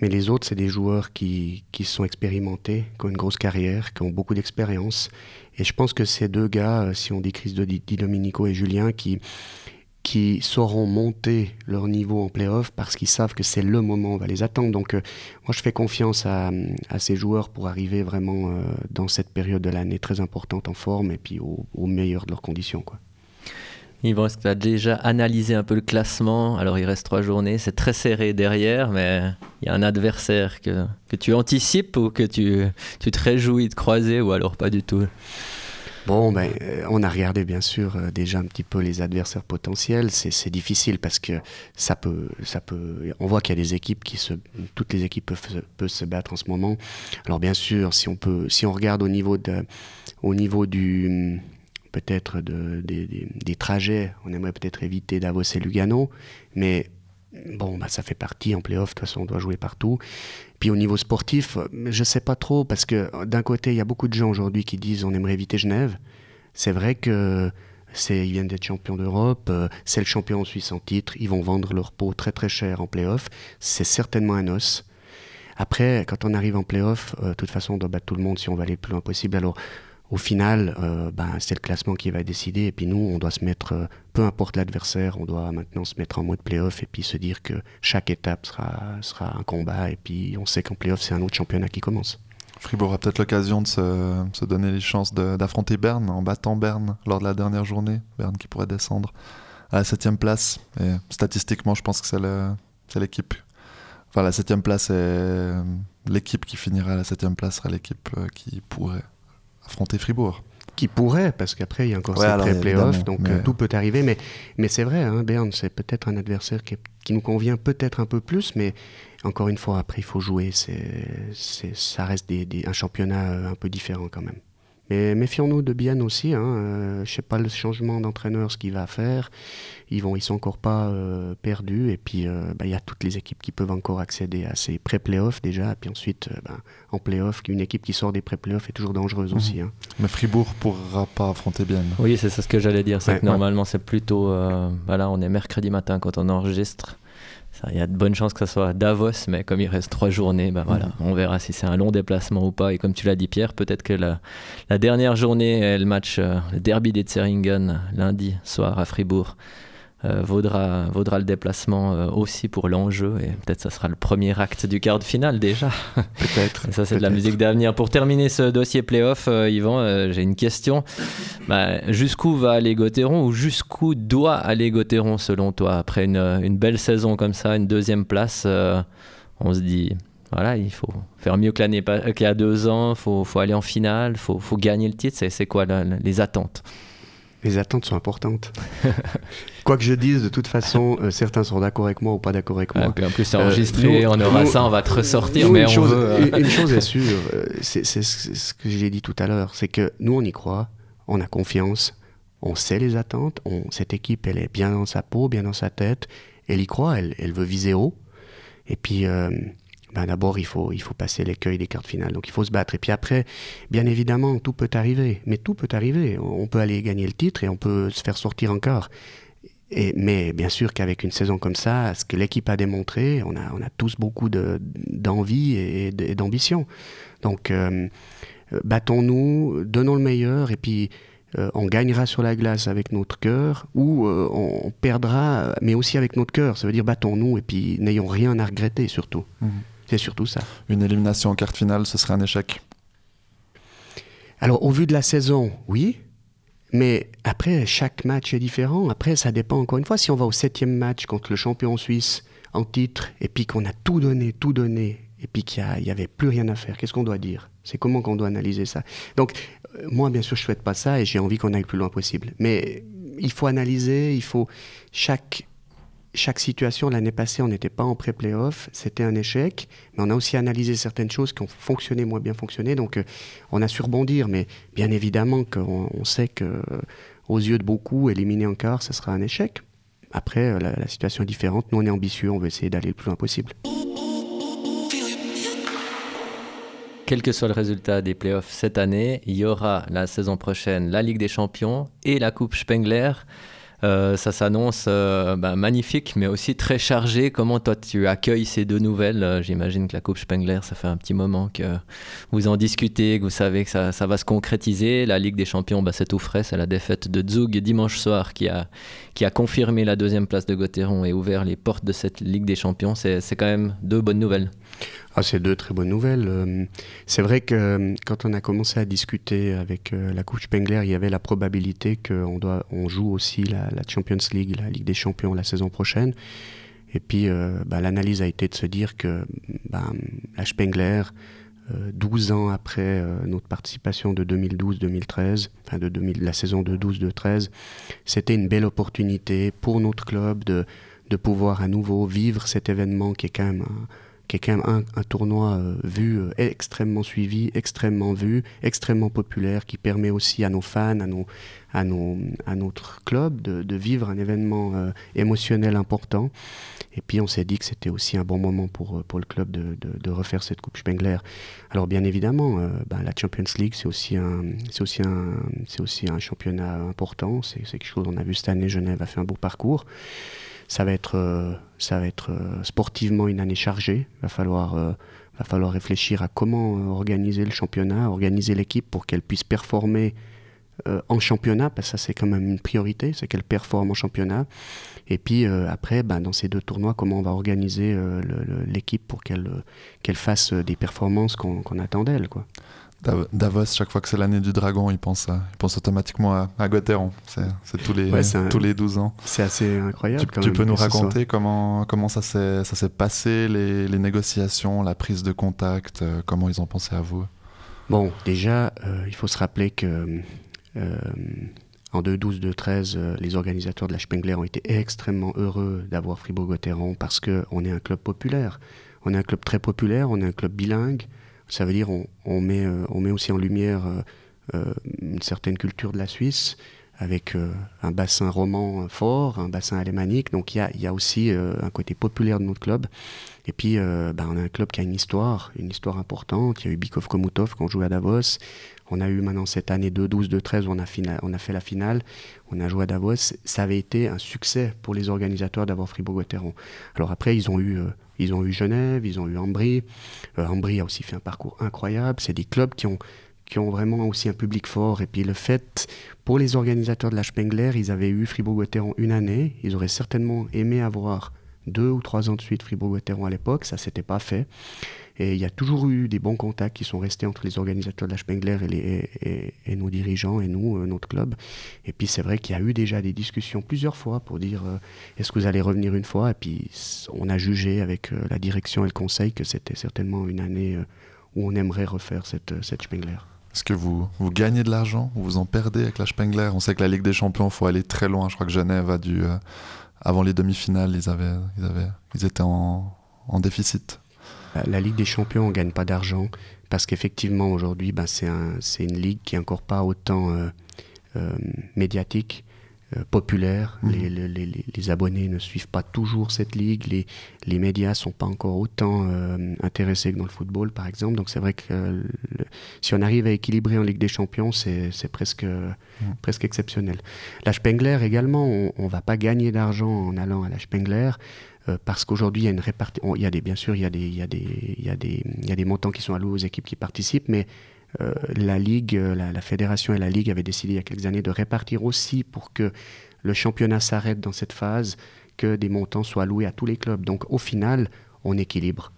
mais les autres, c'est des joueurs qui, qui sont expérimentés, qui ont une grosse carrière, qui ont beaucoup d'expérience. Et je pense que ces deux gars, euh, si on dit Chris Di Domenico et Julien, qui, qui sauront monter leur niveau en playoff parce qu'ils savent que c'est le moment où on va les attendre. Donc euh, moi je fais confiance à, ces joueurs pour arriver vraiment dans cette période de l'année très importante en forme et puis au, au meilleur de leurs conditions. Quoi. Est-ce que tu as déjà analysé un peu le classement Alors, il reste trois journées, c'est très serré derrière, mais il y a un adversaire que, tu anticipes ou que tu te réjouis de croiser ou alors pas du tout? Bon, ben, euh, on a regardé bien sûr euh, déjà un petit peu les adversaires potentiels. C'est difficile parce que ça peut, ça peut. On voit qu'il y a des équipes qui se, toutes les équipes peuvent, peuvent, se battre en ce moment. Alors bien sûr, si on peut, si on regarde au niveau de, au niveau du, peut-être de, des, trajets. On aimerait peut-être éviter Davos et Lugano, mais bon, bah, ça fait partie en playoff. De toute façon, on doit jouer partout. Puis au niveau sportif, je ne sais pas trop, parce que d'un côté, il y a beaucoup de gens aujourd'hui qui disent on aimerait éviter Genève. C'est vrai que c'est, ils viennent d'être champions d'Europe, euh, c'est le champion Suisse en titre, ils vont vendre leur peau très très cher en playoff. C'est certainement un os. Après, quand on arrive en playoff, euh, de toute façon, on doit battre tout le monde si on va aller le plus loin possible. Alors, au final, euh, ben, c'est le classement qui va décider. Et puis nous, on doit se mettre, euh, peu importe l'adversaire, on doit maintenant se mettre en mode playoff et puis se dire que chaque étape sera, sera un combat. Et puis on sait qu'en playoff, c'est un autre championnat qui commence. Fribourg a peut-être l'occasion de se, donner les chances d'affronter Berne en battant Berne lors de la dernière journée. Berne qui pourrait descendre à la septième place. Et statistiquement, je pense que c'est l'équipe. Enfin, la septième place est l'équipe qui finira à la septième place sera l'équipe euh, qui pourrait affronter Fribourg. Qui pourrait, parce qu'après il y a encore ouais, ces play-offs, donc euh, tout peut arriver. Mais, mais c'est vrai, hein, Berne, c'est peut-être un adversaire qui, qui nous convient peut-être un peu plus, mais encore une fois, après il faut jouer. C'est, ça reste des, un championnat euh, un peu différent quand même. Mais méfions-nous de Bienne aussi. Hein. Euh, je sais pas le changement d'entraîneur, ce qu'il va faire. Ils vont, ils sont encore pas euh, perdus. Et puis, euh, bah, il y a toutes les équipes qui peuvent encore accéder à ces pré-playoffs déjà. Et puis ensuite, bah, en playoffs, une équipe qui sort des pré-playoffs est toujours dangereuse mhm. aussi. Hein. Mais Fribourg pourra pas affronter Bienne. Oui, c'est ça ce que j'allais dire. C'est que normalement, c'est plutôt. voilà, on est mercredi matin quand on enregistre. Il y a de bonnes chances que ce soit Davos, mais comme il reste trois journées, ben voilà, on verra si c'est un long déplacement ou pas. Et comme tu l'as dit, Pierre, peut-être que la, la, dernière journée, le match, euh, le derby des Zeringen, lundi soir à Fribourg, euh, vaudra, vaudra le déplacement euh, aussi pour l'enjeu et peut-être ça sera le premier acte du quart de finale déjà. Peut-être. ça c'est de la musique d'avenir. Pour terminer ce dossier playoff, euh, Yvan, j'ai une question. Bah, jusqu'où va aller Gauthieron ou jusqu'où doit aller Gauthieron selon toi après une, une, belle saison comme ça, une deuxième place On se dit voilà, il faut faire mieux que l'année qu'il y a deux ans, il faut, faut, aller en finale, il faut, faut, gagner le titre. C'est quoi les attentes? Les attentes sont importantes. Quoi que je dise, de toute façon, euh, certains sont d'accord avec moi ou pas d'accord avec moi. Ah, en plus, c'est enregistré, euh, on aura ça, on va te ressortir. mais une, chose, euh, une, chose est sûre, c'est ce que j'ai dit tout à l'heure, c'est que nous, on y croit, on a confiance, on sait les attentes, on, cette équipe, elle est bien dans sa peau, bien dans sa tête, elle y croit, elle, elle veut viser haut. Et puis, ben d'abord, il faut, il faut passer l'écueil des cartes finales. Donc, il faut se battre. Et puis après, bien évidemment, tout peut arriver. Mais tout peut arriver. On peut aller gagner le titre et on peut se faire sortir encore. Mais bien sûr qu'avec une saison comme ça, ce que l'équipe a démontré, on a, on a tous beaucoup d'envie et, d'ambition. Donc, euh, battons-nous, donnons le meilleur, et puis euh, on gagnera sur la glace avec notre cœur, ou euh, on, perdra, mais aussi avec notre cœur. Ça veut dire battons-nous, et puis n'ayons rien à regretter surtout. Mmh. C'est surtout ça. Une élimination en quart finale, ce serait un échec Alors, au vu de la saison, oui. Mais après, chaque match est différent. Après, ça dépend encore une fois. Si on va au septième match contre le champion suisse en titre, et puis qu'on a tout donné, tout donné, et puis qu'il n'y avait plus rien à faire, qu'est-ce qu'on doit dire? C'est comment qu'on doit analyser ça? Donc, euh, moi, bien sûr, je souhaite pas ça et j'ai envie qu'on aille le plus loin possible. Mais il faut analyser, il faut chaque chaque situation l'année passée, on n'était pas en pré-playoff, c'était un échec, mais on a aussi analysé certaines choses qui ont fonctionné, moins bien fonctionné, donc euh, on a su rebondir, mais bien évidemment qu'on on sait que aux yeux de beaucoup, éliminer en quart, ce sera un échec. Après, euh, la, la situation est différente, nous on est ambitieux, on veut essayer d'aller le plus loin possible. Quel que soit le résultat des playoffs cette année, il y aura la saison prochaine la Ligue des Champions et la Coupe Spengler. Euh, ça s'annonce euh, bah, magnifique, mais aussi très chargé. Comment toi tu accueilles ces deux nouvelles? Euh, J'imagine que la Coupe Spengler, ça fait un petit moment que vous en discutez, que vous savez que ça, va se concrétiser. La Ligue des Champions, bah, c'est tout frais. C'est la défaite de Zug dimanche soir qui a, qui a confirmé la deuxième place de Gauthieron et ouvert les portes de cette Ligue des Champions. C'est quand même deux bonnes nouvelles. Ah, c'est deux très bonnes nouvelles. Euh, c'est vrai que euh, quand on a commencé à discuter avec euh, la Coupe Spengler, il y avait la probabilité qu'on on joue aussi la, Champions League, la Ligue des Champions la saison prochaine. Et puis bah, l'analyse a été de se dire que bah, la Spengler, 12 ans après notre participation de 2012-2013, enfin de 2000, la saison de 12-13, c'était une belle opportunité pour notre club de, de pouvoir à nouveau vivre cet événement qui est quand même un, qui est quand même un, tournoi euh, vu, euh, extrêmement suivi, extrêmement vu, extrêmement populaire, qui permet aussi à nos fans, à, nos, à, nos, à notre club de, vivre un événement euh, émotionnel important. Et puis on s'est dit que c'était aussi un bon moment pour, pour le club de, de, refaire cette Coupe Spengler. Alors bien évidemment, ben, la Champions League, c'est aussi, un, aussi un, aussi un championnat important. C'est, c'est quelque chose qu'on a vu cette année. Genève a fait un beau parcours ça va être, euh, ça va être euh, sportivement une année chargée. Il va falloir, euh, va falloir réfléchir à comment organiser le championnat, organiser l'équipe pour qu'elle puisse performer en championnat, parce que ça c'est quand même une priorité, c'est qu'elle performe en championnat. Et puis après, ben, dans ces deux tournois, comment on va organiser l'équipe pour qu'elle qu'elle fasse des performances qu'on attend d'elle. Davos, chaque fois que c'est l'année du dragon, il pense, il pense automatiquement à, à C'est tous, les, tous les 12 ans. C'est assez incroyable. Tu, peux nous raconter comment, comment ça s'est passé, les, les, négociations, la prise de contact, euh, comment ils ont pensé à vous? Bon, déjà, euh, il faut se rappeler que euh, en 2012-2013, les organisateurs de la Spengler ont été extrêmement heureux d'avoir Fribourg-Gotteron parce qu'on est un club populaire. On est un club très populaire, on est un club bilingue. Ça veut dire euh, on met aussi en lumière euh, euh, une certaine culture de la Suisse avec un bassin roman fort, un bassin alémanique. Donc il y a, aussi un côté populaire de notre club. Et puis ben, on a un club qui a une histoire, une histoire importante. Il y a eu Bikov Komutov quand on jouait à Davos. On a eu maintenant cette année 2-12, 2-13 où on a, on a fait la finale. On a joué à Davos. Ça avait été un succès pour les organisateurs d'avoir Fribourg-Gotteron. Alors après, ils ont eu ils ont eu Genève, ils ont eu Ambry. Euh, Ambry a aussi fait un parcours incroyable. C'est des clubs qui ont, qui ont vraiment aussi un public fort. Et puis le fait, pour les organisateurs de la Spengler, ils avaient eu Fribourg-Gotteron une année. Ils auraient certainement aimé avoir deux ou trois ans de suite Fribourg-Gotteron à l'époque. Ça s'était pas fait. Et il y a toujours eu des bons contacts qui sont restés entre les organisateurs de la Spengler et, nos dirigeants et nous, euh, notre club. Et puis c'est vrai qu'il y a eu déjà des discussions plusieurs fois pour dire euh, est-ce que vous allez revenir une fois? Et puis on a jugé avec euh, la direction et le conseil que c'était certainement une année où on aimerait refaire cette, cette Spengler. Est-ce que vous, vous gagnez de l'argent? Ou vous en perdez avec la Spengler? On sait que la Ligue des Champions, il faut aller très loin. Je crois que Genève a dû. avant les demi-finales, ils, avaient, ils, avaient, ils étaient en, en déficit la Ligue des Champions, on ne gagne pas d'argent parce qu'effectivement, aujourd'hui, ben, c'est un, une ligue qui n'est encore pas autant euh, euh, médiatique, euh, populaire. Mmh. Les, les, les, abonnés ne suivent pas toujours cette ligue. Les, les médias ne sont pas encore autant intéressés que dans le football, par exemple. Donc c'est vrai que si on arrive à équilibrer en Ligue des Champions, c'est presque, mmh. presque exceptionnel. La Spengler également, on ne va pas gagner d'argent en allant à la Spengler. Euh, parce qu'aujourd'hui, il y a une répartition. Il y a des, bien sûr, il y a des, il y a des, il y a des, il y a des montants qui sont alloués aux équipes qui participent, mais euh, la ligue, euh, la, fédération et la ligue avaient décidé il y a quelques années de répartir aussi pour que le championnat s'arrête dans cette phase, que des montants soient alloués à tous les clubs. Donc, au final, on équilibre.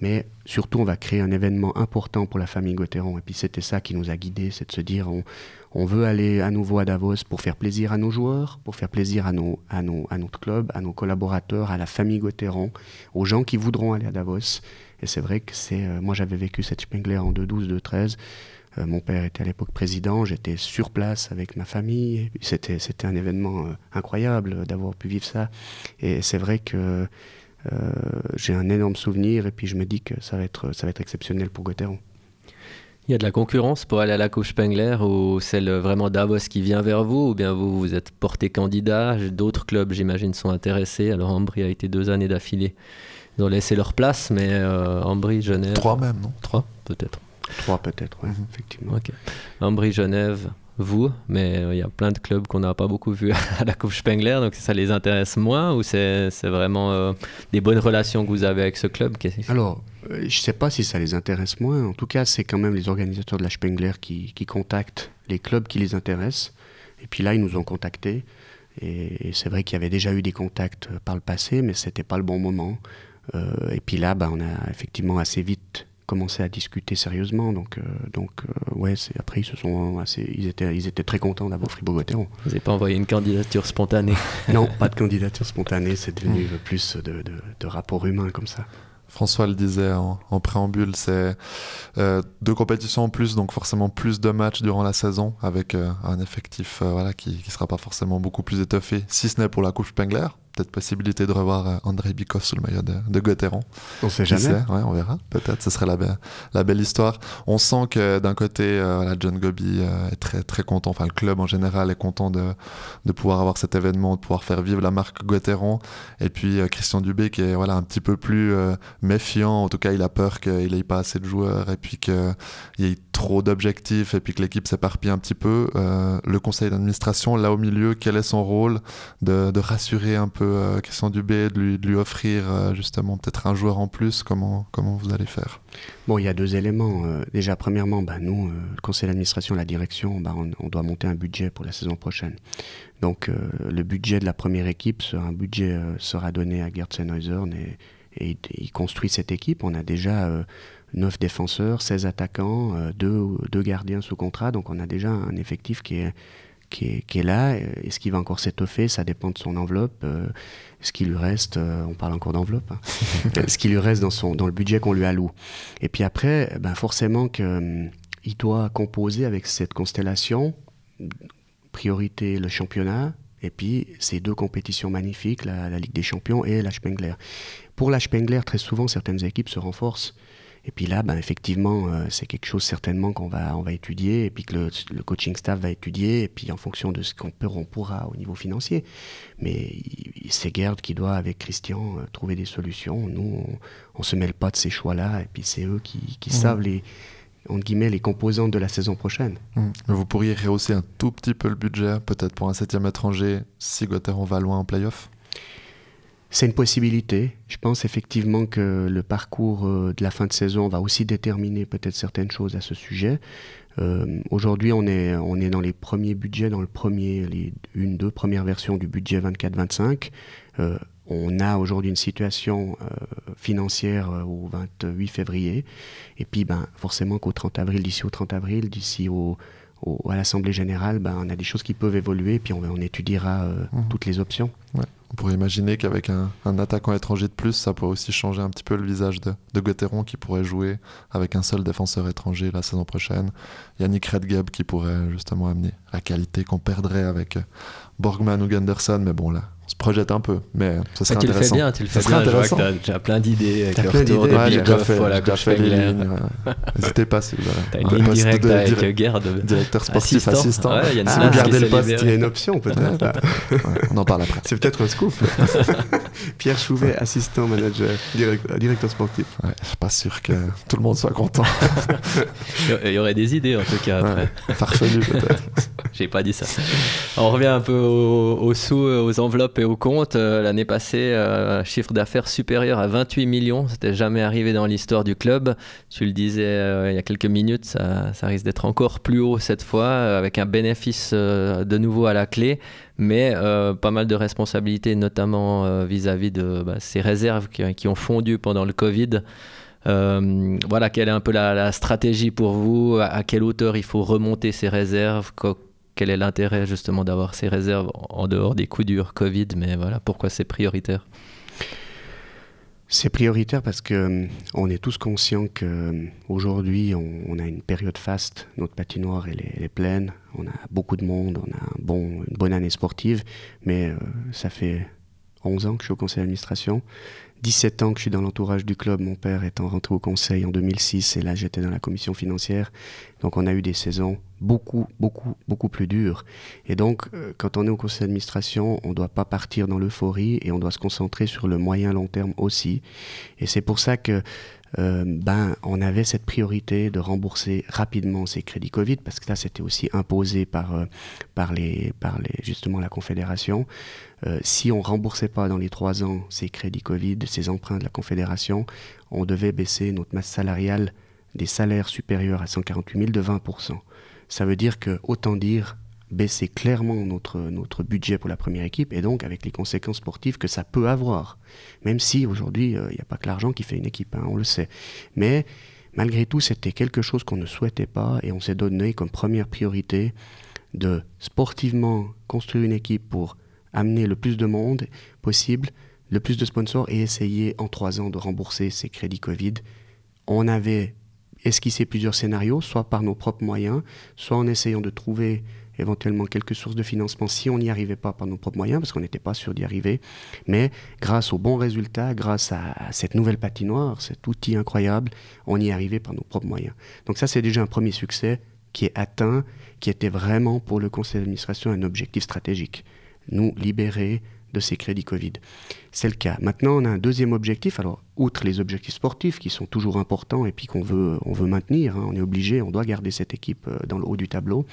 Mais surtout, on va créer un événement important pour la famille Gauthieron. Et puis, c'était ça qui nous a guidés, c'est de se dire, on, on veut aller à nouveau à Davos pour faire plaisir à nos joueurs, pour faire plaisir à, nos, à, nos, à notre club, à nos collaborateurs, à la famille Gauthieron, aux gens qui voudront aller à Davos. Et c'est vrai que c'est. moi, j'avais vécu cette Spengler en 2-12, 2-13. mon père était à l'époque président, j'étais sur place avec ma famille. C'était, c'était un événement incroyable d'avoir pu vivre ça. Et c'est vrai que j'ai un énorme souvenir et puis je me dis que ça va être, ça va être exceptionnel pour Gauthieron. Il y a de la concurrence pour aller à la Coupe Spengler ou celle vraiment Davos qui vient vers vous ou bien vous, vous êtes porté candidat D'autres clubs, j'imagine, sont intéressés. Alors Ambry a été deux années d'affilée. Ils ont laissé leur place, mais euh, Ambry, Genève. Trois même, non? Trois, peut-être. Trois, peut-être, oui, mhm. effectivement. Ok. Ambry, Genève, vous, mais euh, il y a plein de clubs qu'on n'a pas beaucoup vus à la Coupe Spengler, donc ça les intéresse moins ou c'est vraiment euh, des bonnes relations que vous avez avec ce club? Alors, euh, je ne sais pas si ça les intéresse moins. En tout cas, c'est quand même les organisateurs de la Spengler qui, contactent les clubs qui les intéressent. Et puis là, ils nous ont contactés. Et, c'est vrai qu'il y avait déjà eu des contacts par le passé, mais ce n'était pas le bon moment. et puis là, bah, on a effectivement assez vite commencé à discuter sérieusement. Donc, euh, donc euh, ouais, après, ils, se sont assez, ils, étaient, ils étaient très contents d'avoir Fribourg-Gotteron. Vous n'avez pas envoyé une candidature spontanée? Non, pas de candidature spontanée, c'est devenu mmh. plus de, de, de rapport humain comme ça. François le disait en, préambule, c'est euh, deux compétitions en plus, donc forcément plus de matchs durant la saison, avec un effectif voilà, qui ne sera pas forcément beaucoup plus étoffé, si ce n'est pour la Coupe Spengler, peut-être possibilité de revoir euh, André Bikov sous le maillot de, de Gauthieron. On sait jamais. ouais, on verra. Peut-être, ce serait la, la belle histoire. On sent que d'un côté, euh, John Gobi euh, est très, très content, enfin le club en général est content de, de pouvoir avoir cet événement, de pouvoir faire vivre la marque Gauthieron. Et puis Christian Dubé qui est voilà, un petit peu plus méfiant, en tout cas il a peur qu'il n'ait pas assez de joueurs et puis qu'il y ait trop d'objectifs et puis que l'équipe s'éparpille un petit peu. le conseil d'administration, là au milieu, quel est son rôle de, de rassurer un peu euh, Christian Dubé, de lui, offrir euh, justement peut-être un joueur en plus Comment, comment vous allez faire? Bon, il y a deux éléments. Euh, déjà, premièrement, bah, nous, le conseil d'administration, la direction, bah, on, doit monter un budget pour la saison prochaine. Donc, le budget de la première équipe, un budget sera donné à Gerd et, il construit cette équipe. On a déjà 9 défenseurs, 16 attaquants, 2 deux gardiens sous contrat. Donc, on a déjà un effectif qui est qui est, là. Est-ce qu'il va encore s'étoffer? Ça dépend de son enveloppe. Euh, ce qui lui reste, euh, on parle encore d'enveloppe, hein. ce qui lui reste dans, son, dans le budget qu'on lui alloue. Et puis après, ben forcément qu'il hum, doit composer avec cette constellation, priorité le championnat, et puis ces deux compétitions magnifiques, la, la Ligue des Champions et la Spengler. Pour la Spengler, très souvent, certaines équipes se renforcent. Et puis là, ben, effectivement, euh, c'est quelque chose certainement qu'on va, on va étudier, et puis que le, coaching staff va étudier, et puis en fonction de ce qu'on peut, on pourra au niveau financier. Mais c'est Gerd qui doit, avec Christian, euh, trouver des solutions. Nous, on ne se mêle pas de ces choix-là, et puis c'est eux qui, mmh. savent les, entre guillemets, les composantes de la saison prochaine. Mmh. Vous pourriez rehausser un tout petit peu le budget, peut-être pour un septième étranger, si Gotteron va loin en playoff? C'est une possibilité. Je pense effectivement que le parcours euh, de la fin de saison va aussi déterminer peut-être certaines choses à ce sujet. Euh, aujourd'hui, on est, on est dans les premiers budgets, dans le premier, les une, deux premières versions du budget 24-25. Euh, on a aujourd'hui une situation financière au 28 février. Et puis, ben, forcément qu'au 30 avril, d'ici au 30 avril, d'ici au, à l'Assemblée générale, ben, on a des choses qui peuvent évoluer, puis on, on étudiera mmh. toutes les options. On pourrait imaginer qu'avec un, attaquant étranger de plus, ça pourrait aussi changer un petit peu le visage de, de qui pourrait jouer avec un seul défenseur étranger la saison prochaine. Yannick Redgeb qui pourrait justement amener la qualité qu'on perdrait avec Borgman ou Gunderson, mais bon là, on se projette un peu, mais ce serait tu intéressant. Tu le fais bien, tu le fais bien. Je vois que tu as, plein d'idées avec le retour de ouais, déjà fait, voilà, déjà fait les lignes. N'hésitez pas si vous avez. Une ligne directe de, avec Gerd. Directeur sportif assistant. Ouais, y a une ah, garder le poste, il y a une option peut-être. ouais, on en parle après. C'est peut-être un scoop. Pierre Chouvet, assistant manager, directeur sportif. Ouais, je suis pas sûr que tout le monde soit content. il y aurait des idées en tout cas après. Farfelu peut-être. J'ai pas dit ça. On revient un peu aux sous, aux enveloppes et au compte, euh, l'année passée, euh, chiffre d'affaires supérieur à 28 millions. C'était jamais arrivé dans l'histoire du club. Tu le disais euh, il y a quelques minutes, ça, risque d'être encore plus haut cette fois, avec un bénéfice de nouveau à la clé, mais pas mal de responsabilités, notamment vis-à-vis de bah, ces réserves qui, ont fondu pendant le Covid. voilà, quelle est un peu la stratégie pour vous? À quelle hauteur il faut remonter ces réserves? Quel est l'intérêt justement d'avoir ces réserves en dehors des coups durs Covid, mais voilà, pourquoi c'est prioritaire? C'est prioritaire parce que euh, on est tous conscients qu'aujourd'hui, on, a une période faste. Notre patinoire, est, pleine. On a beaucoup de monde. On a une bonne année sportive. Mais ça fait 11 ans que je suis au conseil d'administration. 17 ans que je suis dans l'entourage du club, mon père étant rentré au conseil en 2006 et là j'étais dans la commission financière. Donc on a eu des saisons beaucoup, beaucoup, beaucoup plus dures. Et donc euh, quand on est au conseil d'administration, on ne doit pas partir dans l'euphorie et on doit se concentrer sur le moyen long terme aussi. Et c'est pour ça que euh, ben, on avait cette priorité de rembourser rapidement ces crédits Covid, parce que là, c'était aussi imposé par, euh, par, les, par les, justement la Confédération. Euh, si on remboursait pas dans les trois ans ces crédits Covid, ces emprunts de la Confédération, on devait baisser notre masse salariale des salaires supérieurs à 148 000 de 20%. Ça veut dire que, autant dire, baisser clairement notre, notre budget pour la première équipe et donc avec les conséquences sportives que ça peut avoir. Même si aujourd'hui, il euh, n'y a pas que l'argent qui fait une équipe, hein, on le sait. Mais malgré tout, c'était quelque chose qu'on ne souhaitait pas et on s'est donné comme première priorité de sportivement construire une équipe pour amener le plus de monde possible, le plus de sponsors et essayer en trois ans de rembourser ces crédits Covid. On avait esquissé plusieurs scénarios, soit par nos propres moyens, soit en essayant de trouver éventuellement quelques sources de financement si on n'y arrivait pas par nos propres moyens, parce qu'on n'était pas sûr d'y arriver. Mais grâce aux bons résultats, grâce à cette nouvelle patinoire, cet outil incroyable, on y arrivait par nos propres moyens. Donc ça, c'est déjà un premier succès qui est atteint, qui était vraiment pour le conseil d'administration un objectif stratégique. Nous libérer de ces crédits Covid. C'est le cas. Maintenant, on a un deuxième objectif. Alors, outre les objectifs sportifs qui sont toujours importants et puis qu'on veut, on veut maintenir, hein, on est obligé, on doit garder cette équipe euh, dans le haut du tableau.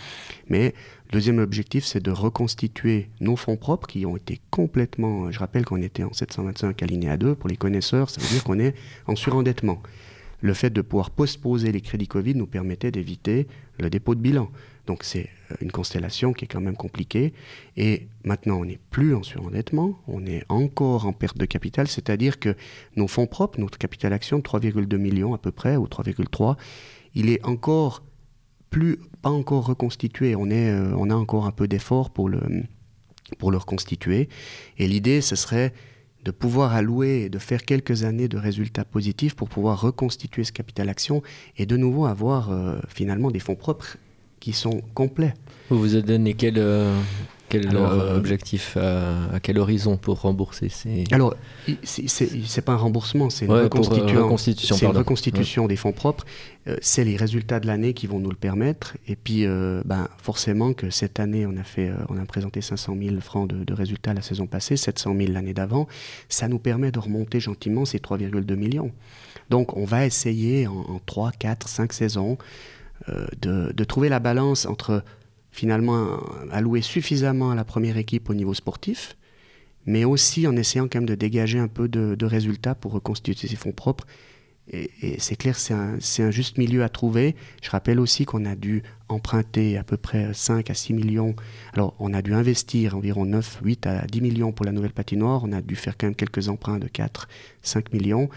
Mais le deuxième objectif, c'est de reconstituer nos fonds propres qui ont été complètement. Je rappelle qu'on était en 725 alinéa 2 pour les connaisseurs, ça veut dire qu'on est en surendettement. Le fait de pouvoir postposer les crédits Covid nous permettait d'éviter le dépôt de bilan. Donc c'est euh, une constellation qui est quand même compliquée. Et maintenant, on n'est plus en surendettement, on est encore en perte de capital, c'est-à-dire que nos fonds propres, notre capital action de 3,2 millions à peu près, ou 3,3, il est encore plus, pas encore reconstitué. On, est, euh, on a encore un peu d'effort pour le, pour reconstituer. Et l'idée, ce serait de pouvoir allouer et de faire quelques années de résultats positifs pour pouvoir reconstituer ce capital action et de nouveau avoir euh, finalement des fonds propres qui sont complets. Vous vous avez donné quel, euh, quel euh, objectif à, quel horizon pour rembourser ces... Alors, c'est pas un remboursement, c'est une, reconstitution, une reconstitution des fonds propres. c'est les résultats de l'année qui vont nous le permettre. Et puis, ben, forcément que cette année, on a, fait, on a présenté 500 000 francs de, résultats la saison passée, 700 000 l'année d'avant. Ça nous permet de remonter gentiment ces 3,2 millions. Donc, on va essayer en, en 3, 4, 5 saisons euh, de, trouver la balance entre finalement allouer suffisamment à la première équipe au niveau sportif, mais aussi en essayant quand même de dégager un peu de, résultats pour reconstituer ses fonds propres. Et, c'est clair, c'est un, un, juste milieu à trouver. Je rappelle aussi qu'on a dû emprunter à peu près 5 à 6 millions. Alors, on a dû investir environ 9, 8 à 10 millions pour la nouvelle patinoire. On a dû faire quand même quelques emprunts de 4, 5 millions.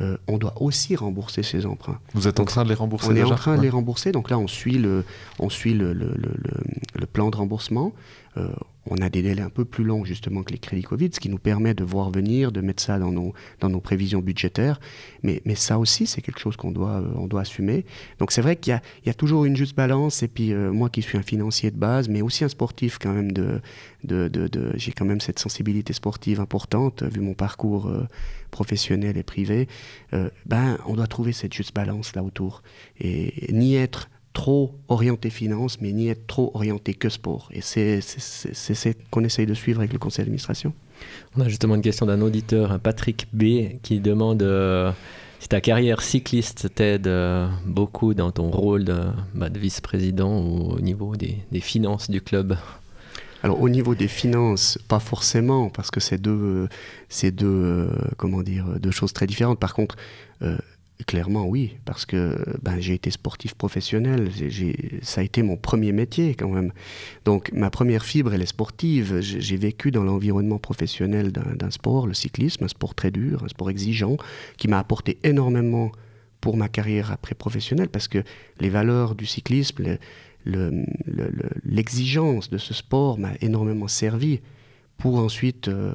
Euh, on doit aussi rembourser ces emprunts. Vous êtes en train de les rembourser On est en train de les rembourser. Donc là, on suit le, on suit le, plan de remboursement. Euh, on a des délais un peu plus longs justement que les crédits Covid, ce qui nous permet de voir venir, de mettre ça dans nos, dans nos prévisions budgétaires. Mais, mais ça aussi, c'est quelque chose qu'on doit, euh, doit assumer. Donc c'est vrai qu'il y, y a, toujours une juste balance. Et puis moi qui suis un financier de base, mais aussi un sportif quand même, de, de, de, j'ai quand même cette sensibilité sportive importante, vu mon parcours professionnel et privé, euh, ben, on doit trouver cette juste balance là autour. Et, ni être trop orienté finance, mais ni être trop orienté que sport. Et c'est ce qu'on essaye de suivre avec le conseil d'administration. On a justement une question d'un auditeur, Patrick B, qui demande euh, si ta carrière cycliste t'aide euh, beaucoup dans ton rôle de, bah, vice-président ou au niveau des, des finances du club? Alors au niveau des finances, pas forcément, parce que c'est deux, deux, euh, comment dire, deux choses très différentes. Par contre, euh, clairement oui, parce que ben, j'ai été sportif professionnel, ça a été mon premier métier quand même. Donc ma première fibre, elle est sportive. J'ai vécu dans l'environnement professionnel d'un sport, le cyclisme, un sport très dur, un sport exigeant, qui m'a apporté énormément pour ma carrière après professionnelle, parce que les valeurs du cyclisme, l'exigence de ce sport m'a énormément servi pour ensuite euh,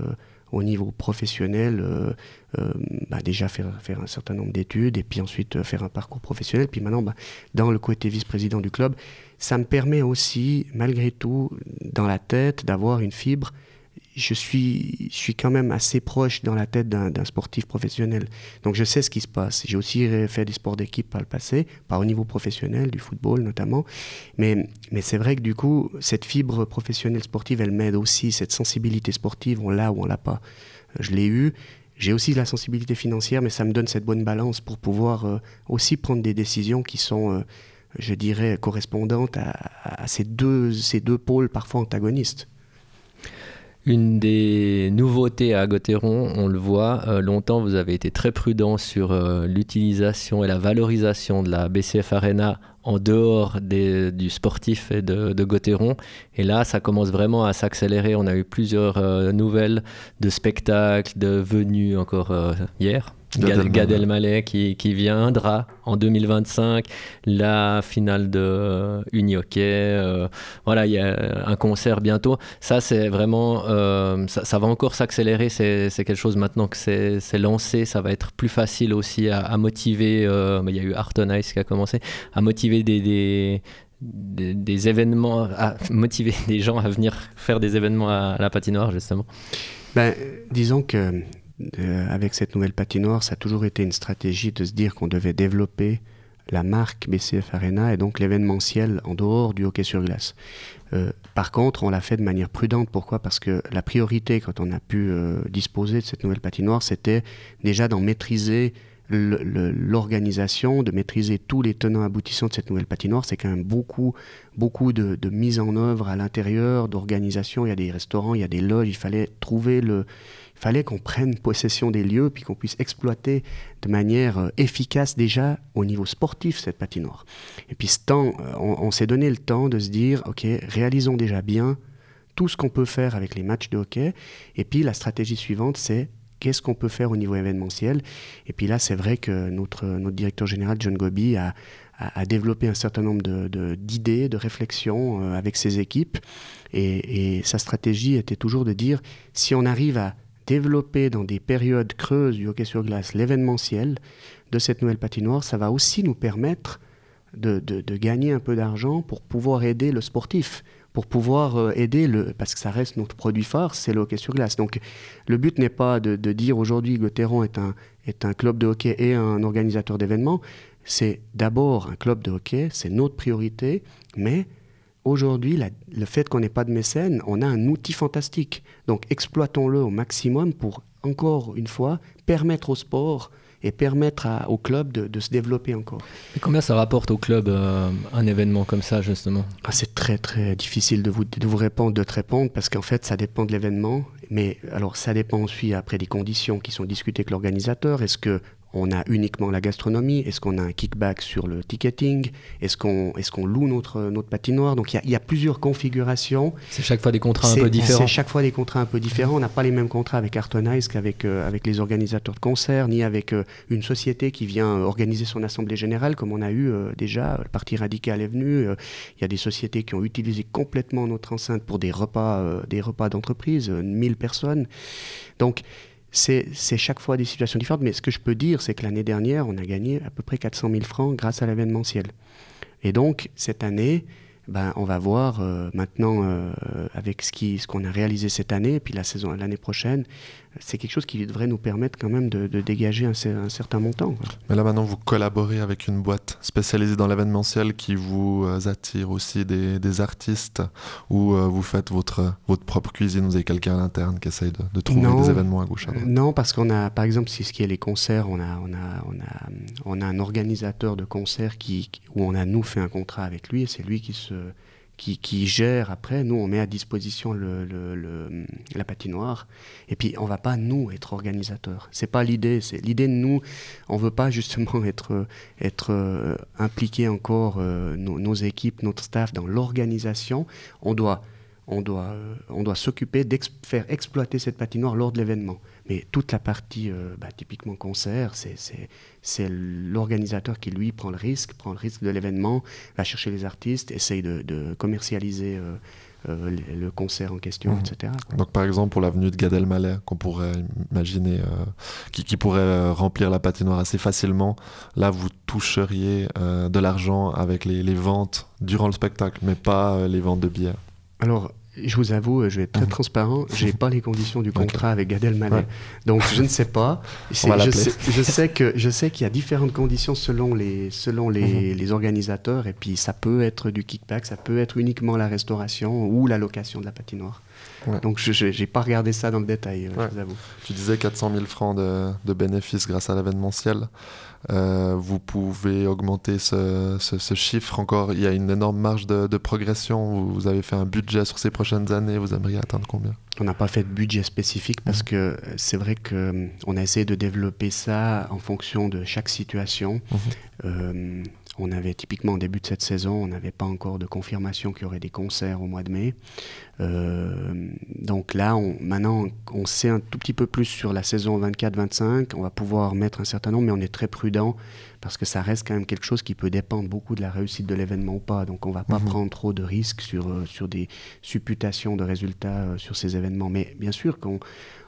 au niveau professionnel, euh, euh, bah, déjà faire, faire un certain nombre d'études et puis ensuite euh, faire un parcours professionnel. Puis maintenant, bah, dans le côté vice-président du club, ça me permet aussi, malgré tout, dans la tête, d'avoir une fibre je suis, je suis quand même assez proche dans la tête d'un sportif professionnel. Donc je sais ce qui se passe. J'ai aussi fait des sports d'équipe par le passé, pas au niveau professionnel, du football notamment. Mais, mais c'est vrai que du coup, cette fibre professionnelle sportive, elle m'aide aussi. Cette sensibilité sportive, on l'a ou on l'a pas. Je l'ai eu. J'ai aussi la sensibilité financière, mais ça me donne cette bonne balance pour pouvoir euh, aussi prendre des décisions qui sont, euh, je dirais, correspondantes à, à ces, deux, ces deux pôles parfois antagonistes. Une des nouveautés à Gauthieron, on le voit, euh, longtemps vous avez été très prudent sur euh, l'utilisation et la valorisation de la BCF Arena en dehors du sportif et de, de. Et là, ça commence vraiment à s'accélérer. On a eu plusieurs euh, nouvelles de spectacles, de venues encore hier. Gad, Elmaleh qui, qui, viendra en 2025, la finale de euh, Unihockey, euh, voilà, il y a un concert bientôt. Ça, c'est vraiment, euh, ça, va encore s'accélérer. C'est quelque chose maintenant que c'est lancé, ça va être plus facile aussi à, motiver. il y a eu Arton Ice qui a commencé à motiver des, des événements, à motiver des gens à venir faire des événements à, la patinoire, justement ben, Disons que euh, avec cette nouvelle patinoire, ça a toujours été une stratégie de se dire qu'on devait développer la marque BCF Arena et donc l'événementiel en dehors du hockey sur glace. Euh, par contre, on l'a fait de manière prudente. Pourquoi? Parce que la priorité, quand on a pu euh, disposer de cette nouvelle patinoire, c'était déjà d'en maîtriser l'organisation, de maîtriser tous les tenants aboutissants de cette nouvelle patinoire. C'est quand même beaucoup, beaucoup de, de mise en œuvre à l'intérieur, d'organisation. Il y a des restaurants, il y a des loges. Il fallait trouver le, fallait qu'on prenne possession des lieux puis qu'on puisse exploiter de manière euh, efficace déjà au niveau sportif cette patinoire. Et puis ce temps, euh, on, s'est donné le temps de se dire, ok, réalisons déjà bien tout ce qu'on peut faire avec les matchs de hockey. Et puis la stratégie suivante, c'est qu'est-ce qu'on peut faire au niveau événementiel. Et puis là, c'est vrai que notre, notre directeur général, John Gobi, a, a, développé un certain nombre d'idées, de, de, réflexions euh, avec ses équipes. Et, et, sa stratégie était toujours de dire, si on arrive à développer dans des périodes creuses du hockey sur glace l'événementiel de cette nouvelle patinoire, ça va aussi nous permettre de, gagner un peu d'argent pour pouvoir aider le sportif, pour pouvoir euh, aider le... Parce que ça reste notre produit phare, c'est le hockey sur glace. Donc le but n'est pas de, dire aujourd'hui Gauthieron est un, est un club de hockey et un organisateur d'événements. C'est d'abord un club de hockey, c'est notre priorité, mais Aujourd'hui, le fait qu'on n'ait pas de mécène, on a un outil fantastique. Donc exploitons-le au maximum pour, encore une fois, permettre au sport et permettre au club de, se développer encore. Et combien ça rapporte au club euh, un événement comme ça, justement? Ah, C'est très très difficile de vous, de vous répondre, de te répondre, parce qu'en fait, ça dépend de l'événement. Mais alors, ça dépend aussi après des conditions qui sont discutées avec l'organisateur. Est-ce que on a uniquement la gastronomie Est-ce qu'on a un kickback sur le ticketing? Est-ce qu'on est qu'on loue notre, notre patinoire? Donc il y, y, a plusieurs configurations. C'est chaque fois des contrats un peu différents. C'est chaque fois des contrats un peu différents. On n'a pas les mêmes contrats avec Artonize qu'avec euh, avec les organisateurs de concerts, ni avec euh, une société qui vient organiser son assemblée générale, comme on a eu euh, déjà. Le Parti radical est venu. Il y a des sociétés qui ont utilisé complètement notre enceinte pour des repas, des repas d'entreprise, 1000 personnes. Donc c'est chaque fois des situations différentes, mais ce que je peux dire, c'est que l'année dernière, on a gagné à peu près 400 000 francs grâce à l'événementiel. Et donc, cette année, ben, on va voir euh, maintenant euh, avec ce qu'on a réalisé cette année, et puis la saison l'année prochaine, c'est quelque chose qui devrait nous permettre quand même de, dégager un, certain montant. Mais là maintenant, vous collaborez avec une boîte spécialisée dans l'événementiel qui vous euh, attire aussi des, artistes, ou vous faites votre, votre propre cuisine, vous avez quelqu'un à l'interne qui essaye de, trouver des événements à gauche à droite? Non, parce qu'on a, par exemple, si ce qui est les concerts, on a, on a, on a, on a un organisateur de concerts qui, où on a nous fait un contrat avec lui, et c'est lui qui se qui, gère après. Nous, on met à disposition le, la patinoire. Et puis, on va pas, nous, être organisateurs. C'est pas l'idée. C'est l'idée de nous. On veut pas justement être, être euh, impliqué encore, euh, nos, équipes, notre staff, dans l'organisation. On doit, on doit, on doit s'occuper de faire exploiter cette patinoire lors de l'événement. Mais toute la partie, euh, bah, typiquement concert, c'est l'organisateur qui, lui, prend le risque, prend le risque de l'événement, va chercher les artistes, essaye de, commercialiser euh, euh, le concert en question, Mhm. etc. Donc par exemple pour l'avenue de Gad Elmaleh qu'on pourrait imaginer, qui, qui pourrait remplir la patinoire assez facilement, là vous toucheriez de l'argent avec les, les ventes durant le spectacle, mais pas les ventes de billets. Alors, je vous avoue, je vais être très Mhm. transparent, j'ai pas les conditions du contrat avec Gad Elmaleh. Ouais. Donc je ne sais pas. Va je, sais, je sais que je sais qu'il y a différentes conditions selon les selon Mhm. les, les organisateurs et puis ça peut être du kickback, ça peut être uniquement la restauration ou la location de la patinoire. Ouais. Donc je n'ai pas regardé ça dans le détail, euh, Ouais. je vous avoue. Tu disais 400 000 francs de, de bénéfices grâce à l'événementiel. Euh, vous pouvez augmenter ce, ce- ce chiffre encore. Il y a une énorme marge de, de progression. Vous, avez fait un budget sur ces prochaines années. Vous aimeriez atteindre combien? On n'a pas fait de budget spécifique parce que c'est vrai que euh, on a essayé de développer ça en fonction de chaque situation. Mhm. Euh, on avait typiquement au début de cette saison, on n'avait pas encore de confirmation qu'il y aurait des concerts au mois de mai. Euh, donc là, on, maintenant, on sait un tout petit peu plus sur la saison 24-25. On va pouvoir mettre un certain nombre, mais on est très prudent parce que ça reste quand même quelque chose qui peut dépendre beaucoup de la réussite de l'événement ou pas. Donc on va pas Mhm. prendre trop de risques sur, euh, sur des supputations de résultats euh, sur ces événements. Mais bien sûr qu'on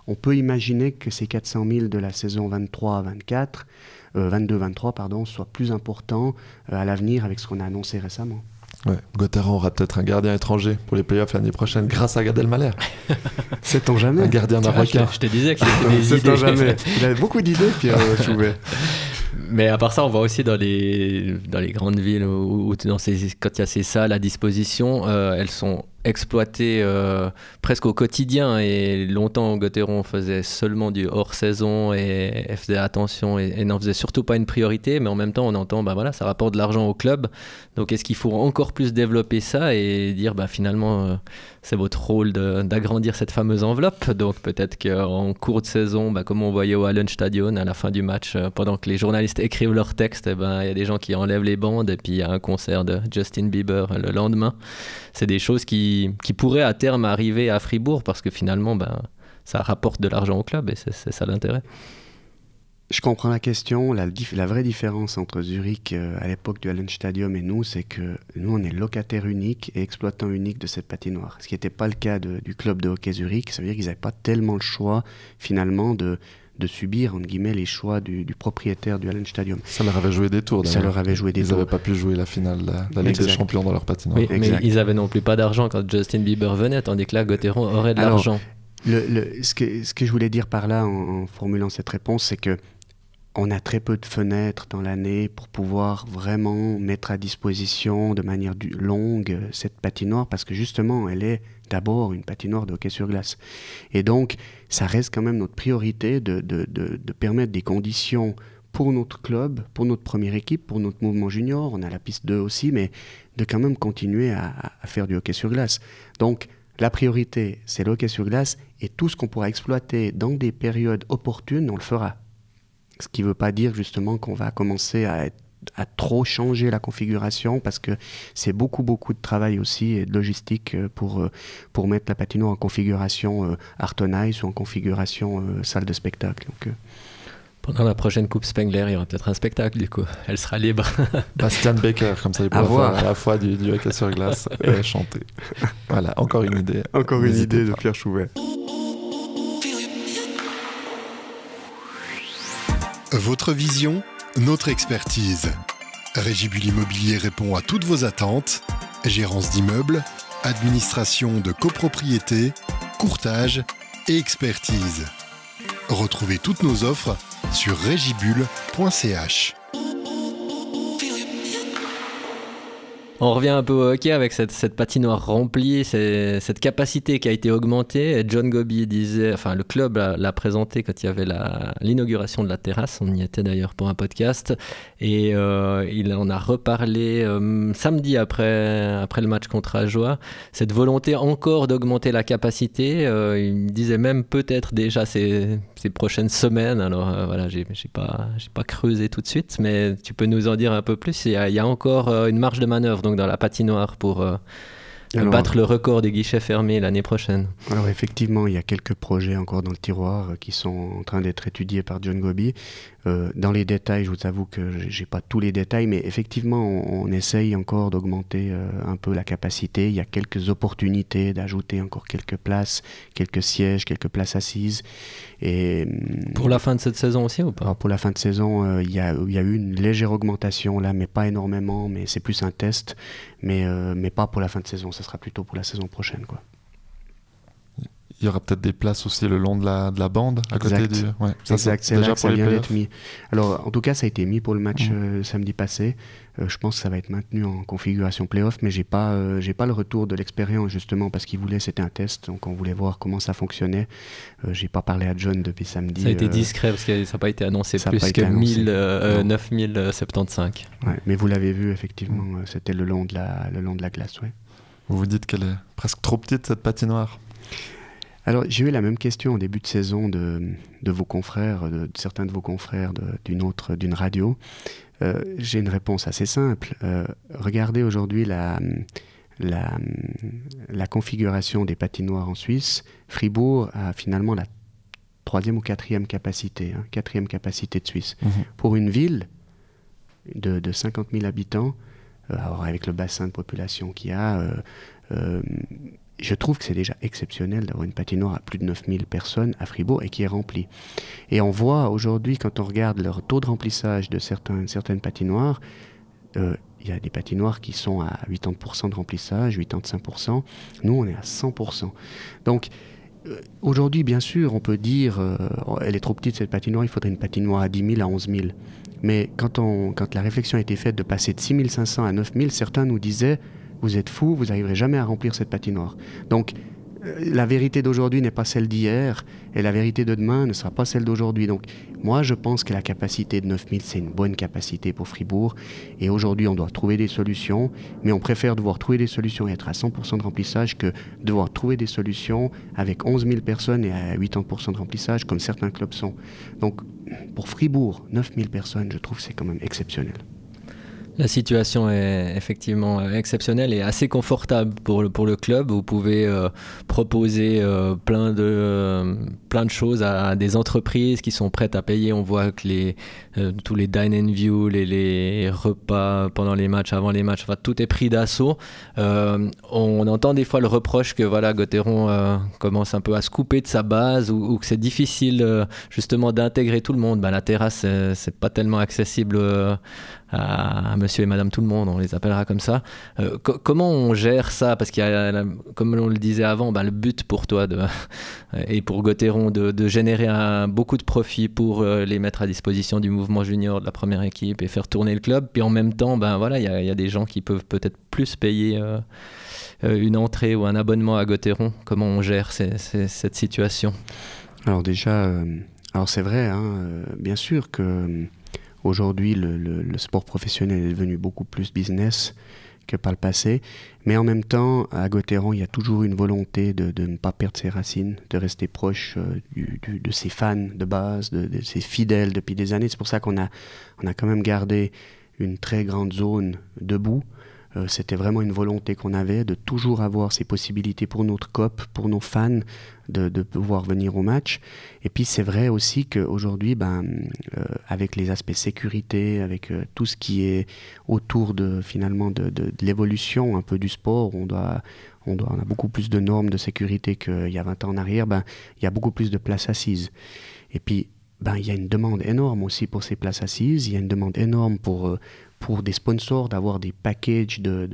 on peut imaginer que ces 400 000 de la saison 23-24, euh, 22-23, pardon, soient plus importants euh, à l'avenir avec ce qu'on a annoncé récemment. Ouais. Gauthieron aura peut-être un gardien étranger pour les playoffs l'année prochaine grâce à Gad Elmaleh. Un jamais gardien Ah, je, marocain. te, je te disais que c'était des C'est idées. jamais. Il avait beaucoup d'idées, Pierre euh, Chouvet. Mais à part ça, on voit aussi dans les, dans les grandes villes, où, où dans ces, quand il y a ces salles à disposition, euh, elles sont exploitées euh, presque au quotidien. Et longtemps, Gauthieron faisait seulement du hors-saison et, et faisait attention et, n'en faisait surtout pas une priorité. Mais en même temps, on entend, bah voilà, ça rapporte de l'argent au club. Donc est-ce qu'il faut encore plus développer ça et dire, bah finalement, euh, c'est votre rôle d'agrandir cette fameuse enveloppe? Donc peut-être qu'en cours de saison, bah, comme on voyait au Hallenstadion à la fin du match, euh, pendant que les journalistes écrivent leurs textes, eh ben, il y a des gens qui enlèvent les bandes et puis il y a un concert de Justin Bieber le lendemain. C'est des choses qui, qui pourraient à terme arriver à Fribourg parce que finalement, ben, ça rapporte de l'argent au club et c'est ça l'intérêt. Je comprends la question. La, vraie différence entre Zurich euh, à l'époque du Hallenstadium et nous, c'est que nous, on est locataire unique et exploitant unique de cette patinoire. Ce qui n'était pas le cas du club de hockey Zurich. Ça veut dire qu'ils n'avaient pas tellement le choix, finalement, de, de subir, entre guillemets, les choix du, du propriétaire du Hallenstadium. Ça leur avait joué des tours. Ça leur avait joué des Ils tours. n'avaient pas pu jouer la finale de la, Ligue des. Champions dans leur patinoire. Oui, mais ils avaient non plus pas d'argent quand Justin Bieber venait, tandis que là, Gauthieron aurait de l'argent. Le- le- ce, que, ce que je voulais dire par là en, en formulant cette réponse, c'est que on a très peu de fenêtres dans l'année pour pouvoir vraiment mettre à disposition de manière du- longue euh, cette patinoire parce que justement elle est d'abord une patinoire de hockey sur glace. Et donc ça reste quand même notre priorité de, de- de- permettre des conditions pour notre club, pour notre première équipe, pour notre mouvement junior, on a la piste 2 aussi, mais de quand même continuer à, à faire du hockey sur glace. Donc la priorité, c'est le hockey sur glace et tout ce qu'on pourra exploiter dans des périodes opportunes, on le fera. Ce qui ne veut pas dire justement qu'on va commencer à, être- à trop changer la configuration parce que c'est beaucoup beaucoup de travail aussi et de logistique euh, pour, euh, pour mettre la patinoire en configuration euh, Art on Ice ou en configuration euh, salle de spectacle. Donc, euh, Pendant la prochaine Coupe Spengler, il y aura peut-être un spectacle du coup. Elle sera libre. Bastian Baker, comme ça il À pourra voir. faire à la fois du, du hockey sur glace et chanter. Voilà, encore une idée. Encore une idée de. Pierre Chouvet. Votre vision, notre expertise. Régibul Immobilier répond à toutes vos attentes. Gérance d'immeubles, administration de copropriété, courtage et expertise. Retrouvez toutes nos offres sur régibule.ch. On revient un peu au hockey avec cette, patinoire remplie, cette capacité qui a été augmentée. John Gobi disait, enfin le club l'a présenté quand il y avait l'inauguration de la terrasse, on y était d'ailleurs pour un podcast, et euh, il en a reparlé euh, samedi après, après le match contre Ajoie. Cette volonté encore d'augmenter la capacité, euh, il disait même peut-être déjà ces, prochaines semaines. Alors voilà, j'ai pas, pas creusé tout de suite, mais tu peux nous en dire un peu plus. Il y a, encore une marge de manœuvre donc dans la patinoire pour, euh, battre le record des guichets fermés l'année prochaine. Alors effectivement, il y a quelques projets encore dans le tiroir euh, qui sont en train d'être étudiés par John Gobi. Euh, dans les détails, je vous avoue que j'ai pas tous les détails, mais effectivement, on, essaye encore d'augmenter euh, un peu la capacité. Il y a quelques opportunités d'ajouter encore quelques places, quelques sièges, quelques places assises. Et hum, pour la fin de cette saison aussi ou pas? Pour la fin de saison, il, y a, il y a eu une légère augmentation là, mais pas énormément. Mais c'est plus un test, mais mais pas pour la fin de saison. Ça sera plutôt pour la saison prochaine, quoi. Il y aura peut-être des places aussi le long de la, de la bande à côté du. Ouais, ça, exact, c'est là que ça vient d'être mis. Alors, en tout cas, ça a été mis pour le match euh, samedi passé. Euh, je pense que ça va être maintenu en configuration playoff, mais j'ai pas, euh, j'ai pas le retour de l'expérience justement parce qu'il voulait, c'était un test, donc on voulait voir comment ça fonctionnait. j'ai pas parlé à John depuis samedi. Ça a été discret parce que ça n'a pas été annoncé plus que 9075. Ouais, mais vous l'avez vu effectivement, c'était le long de la, le long de la glace, ouais. Vous vous dites qu'elle est presque trop petite cette patinoire? Alors, j'ai eu la même question au début de saison de, de vos confrères, de, certains de vos confrères d'une autre, d'une radio. Euh, j'ai une réponse assez simple. Euh, regardez aujourd'hui la, la, la, configuration des patinoires en Suisse. Fribourg a finalement la troisième ou quatrième capacité, hein, quatrième capacité de Suisse. Mhm. Pour une ville de, de 50 000 habitants, euh, avec le bassin de population qu'il y a, je trouve que c'est déjà exceptionnel d'avoir une patinoire à plus de 9000 personnes à Fribourg et qui est remplie. Et on voit aujourd'hui, quand on regarde leur taux de remplissage de certains, certaines patinoires, euh, il y a des patinoires qui sont à 80% de remplissage, 85%. Nous, on est à 100%. Donc, euh, aujourd'hui, bien sûr, on peut dire, euh, elle est trop petite cette patinoire, il faudrait une patinoire à 10 000, à 11 000. Mais quand, on, quand la réflexion a été faite de passer de 6 500 à 9 000, certains nous disaient vous êtes fou, vous n'arriverez jamais à remplir cette patinoire. Donc, euh, la vérité d'aujourd'hui n'est pas celle d'hier et la vérité de demain ne sera pas celle d'aujourd'hui. Donc moi je pense que la capacité de 9000 c'est une bonne capacité pour Fribourg et aujourd'hui on doit trouver des solutions mais on préfère devoir trouver des solutions et être à 100% de remplissage que devoir trouver des solutions avec 11 000 personnes et à 80% de remplissage comme certains clubs sont. Donc pour Fribourg, 9000 personnes je trouve c'est quand même exceptionnel. La situation est effectivement exceptionnelle et assez confortable pour le, pour le club. Vous pouvez euh, proposer euh, plein, de, euh, plein de choses à, des entreprises qui sont prêtes à payer. On voit que les, tous les dine and view, les, les, repas pendant les matchs, avant les matchs, tout est pris d'assaut. on entend des fois le reproche que voilà, Gauthieron commence un peu à se couper de sa base ou, que c'est difficile justement d'intégrer tout le monde. Ben, la terrasse, c'est pas tellement accessible à, monsieur et madame tout le monde, on les appellera comme ça. Euh, comment on gère ça? Parce qu'il y a, comme on le disait avant, bah, le but pour toi et pour Gauthieron de, générer beaucoup de profits pour euh, les mettre à disposition du mouvement junior de la première équipe et faire tourner le club. Puis en même temps, ben, voilà, il y, a des gens qui peuvent peut-être plus payer euh, une entrée ou un abonnement à Gauthieron. Comment on gère cette situation? Alors déjà, alors c'est vrai, hein, bien sûr que Aujourd'hui, le, sport professionnel est devenu beaucoup plus business que par le passé. Mais en même temps, à Gauthieron, il y a toujours une volonté de, ne pas perdre ses racines, de rester proche euh, de ses fans de base, de, ses fidèles depuis des années. C'est pour ça qu'on a, on a quand même gardé une très grande zone debout euh, c'était vraiment une volonté qu'on avait de toujours avoir ces possibilités pour notre COP, pour nos fans, de, pouvoir venir au match. Et puis c'est vrai aussi qu'aujourd'hui, ben, euh, avec les aspects sécurité, avec euh, tout ce qui est autour de finalement de, l'évolution un peu du sport, on doit, on, doit, on a beaucoup plus de normes de sécurité qu'il y a 20 ans en arrière, ben, il y a beaucoup plus de places assises. Et puis ben, il y a une demande énorme aussi pour ces places assises, il y a une demande énorme pour, pour des sponsors d'avoir des packages de,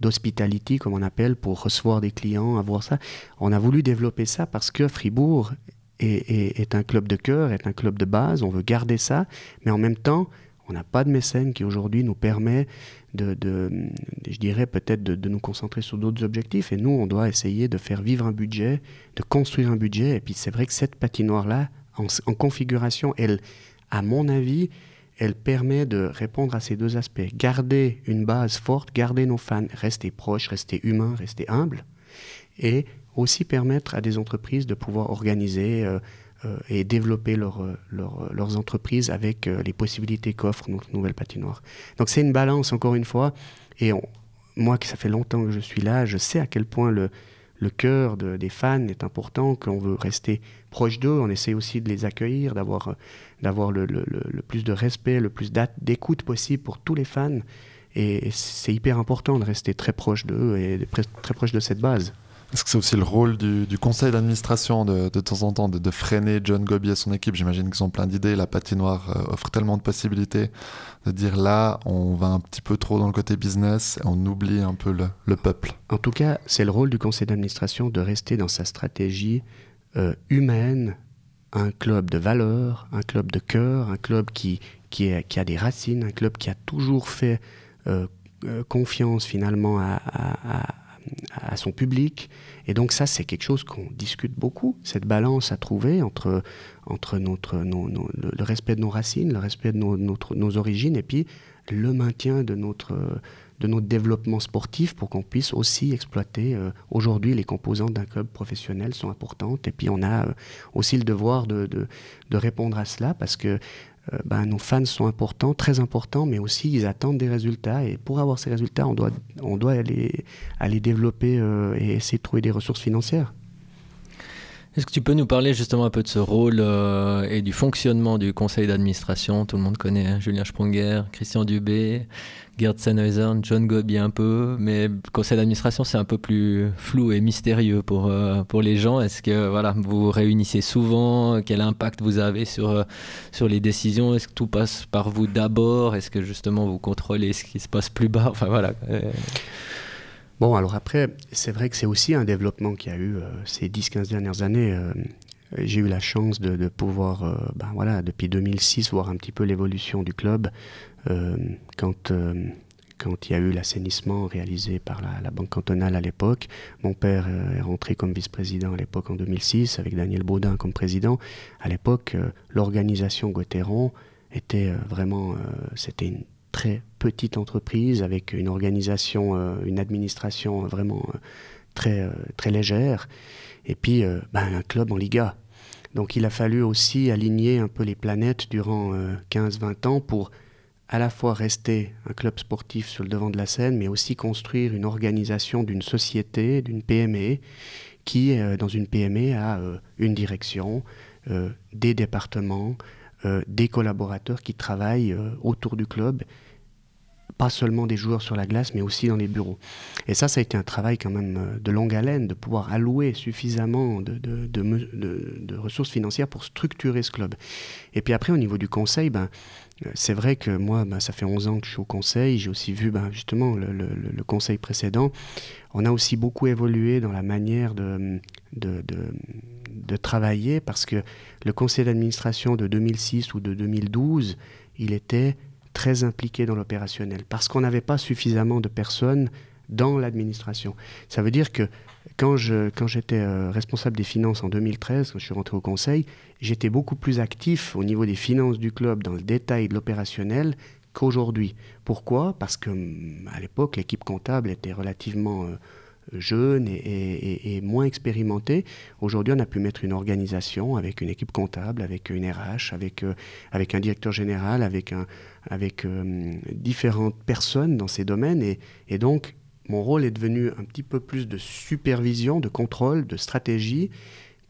d'hospitality, comme on appelle, pour recevoir des clients, avoir ça. On a voulu développer ça parce que Fribourg est, est, un club de cœur, est un club de base, on veut garder ça, mais en même temps, on n'a pas de mécène qui aujourd'hui nous permet de, de je dirais peut-être de, nous concentrer sur d'autres objectifs. Et nous, on doit essayer de faire vivre un budget, de construire un budget. Et puis c'est vrai que cette patinoire-là, en configuration, elle, à mon avis, elle permet de répondre à ces deux aspects. Garder une base forte, garder nos fans, rester proches, rester humains, rester humbles, et aussi permettre à des entreprises de pouvoir organiser euh, euh, et développer euh, leurs entreprises avec les possibilités qu'offre notre nouvelle patinoire. Donc c'est une balance, encore une fois, et moi, que ça fait longtemps que je suis là, je sais à quel point le, le cœur des fans est important, qu'on veut rester proche d'eux. On essaie aussi de les accueillir, d'avoir, le, le, le, plus de respect, le plus d'écoute possible pour tous les fans. Et c'est hyper important de rester très proche d'eux et très proche de cette base. Est-ce que c'est aussi le rôle du, conseil d'administration de, de, temps en temps de, freiner John Gobi et son équipe? J'imagine qu'ils ont plein d'idées. La patinoire euh, offre tellement de possibilités de dire là, on va un petit peu trop dans le côté business on oublie un peu le, peuple. En tout cas, c'est le rôle du conseil d'administration de rester dans sa stratégie euh, humaine, un club de valeur, un club de cœur, un club qui, qui, a des racines, un club qui a toujours fait euh, confiance finalement à son public. Et donc ça, c'est quelque chose qu'on discute beaucoup, cette balance à trouver entre, entre notre, le respect de nos racines, le respect de nos, nos origines, et puis le maintien de notre, de notre développement sportif pour qu'on puisse aussi exploiter. Euh, aujourd'hui, les composantes d'un club professionnel sont importantes, et puis on a euh, aussi le devoir de, de, de, répondre à cela, parce que euh, ben, nos fans sont importants, très importants, mais aussi ils attendent des résultats. Et pour avoir ces résultats, on doit, on doit aller, aller développer euh, et essayer de trouver des ressources financières. Est-ce que tu peux nous parler justement un peu de ce rôle euh, et du fonctionnement du conseil d'administration? Tout le monde connaît hein, Julien Sprunger, Christian Dubé, Gerd Sennhauser, John Gobi un peu, mais le conseil d'administration c'est un peu plus flou et mystérieux pour, euh, pour les gens. Est-ce que voilà, vous réunissez souvent? Quel impact vous avez sur, euh, sur les décisions? Est-ce que tout passe par vous d'abord? Est-ce que justement vous contrôlez ce qui se passe plus bas? Enfin voilà. Bon, alors après, c'est vrai que c'est aussi un développement qu'il y a eu euh, ces 10-15 dernières années. Euh, j'ai eu la chance de, pouvoir, euh, ben voilà, depuis 2006, voir un petit peu l'évolution du club. quand, quand il y a eu l'assainissement réalisé par la, Banque cantonale à l'époque, mon père est rentré comme vice-président à l'époque en 2006, avec Daniel Baudin comme président. À l'époque, l'organisation Gauthieron était vraiment, c'était une très petite entreprise avec une organisation, euh, une administration vraiment euh, très, euh, très légère, et puis ben, un club en Liga. Donc il a fallu aussi aligner un peu les planètes durant 15-20 ans pour à la fois rester un club sportif sur le devant de la scène, mais aussi construire une organisation d'une société, d'une PME, qui, dans une PME, a une direction, des départements, des collaborateurs qui travaillent autour du club pas seulement des joueurs sur la glace, mais aussi dans les bureaux. Et ça, ça a été un travail quand même euh, de longue haleine, de pouvoir allouer suffisamment de, ressources financières pour structurer ce club. Et puis après, au niveau du conseil, ben, euh, c'est vrai que moi, ben, ça fait 11 ans que je suis au conseil, j'ai aussi vu ben, justement le, conseil précédent. On a aussi beaucoup évolué dans la manière de travailler parce que le conseil d'administration de 2006 ou de 2012, il était très impliqué dans l'opérationnel, parce qu'on n'avait pas suffisamment de personnes dans l'administration. Ça veut dire que quand, je, quand j'étais euh, responsable des finances en 2013, quand je suis rentré au conseil, j'étais beaucoup plus actif au niveau des finances du club, dans le détail de l'opérationnel, qu'aujourd'hui. Pourquoi? Parce que hum, à l'époque, l'équipe comptable était relativement euh, jeune et, moins expérimenté. Aujourd'hui, on a pu mettre une organisation avec une équipe comptable, avec une RH, avec, euh, avec un directeur général, avec, avec euh, différentes personnes dans ces domaines. Et, et, donc, mon rôle est devenu un petit peu plus de supervision, de contrôle, de stratégie,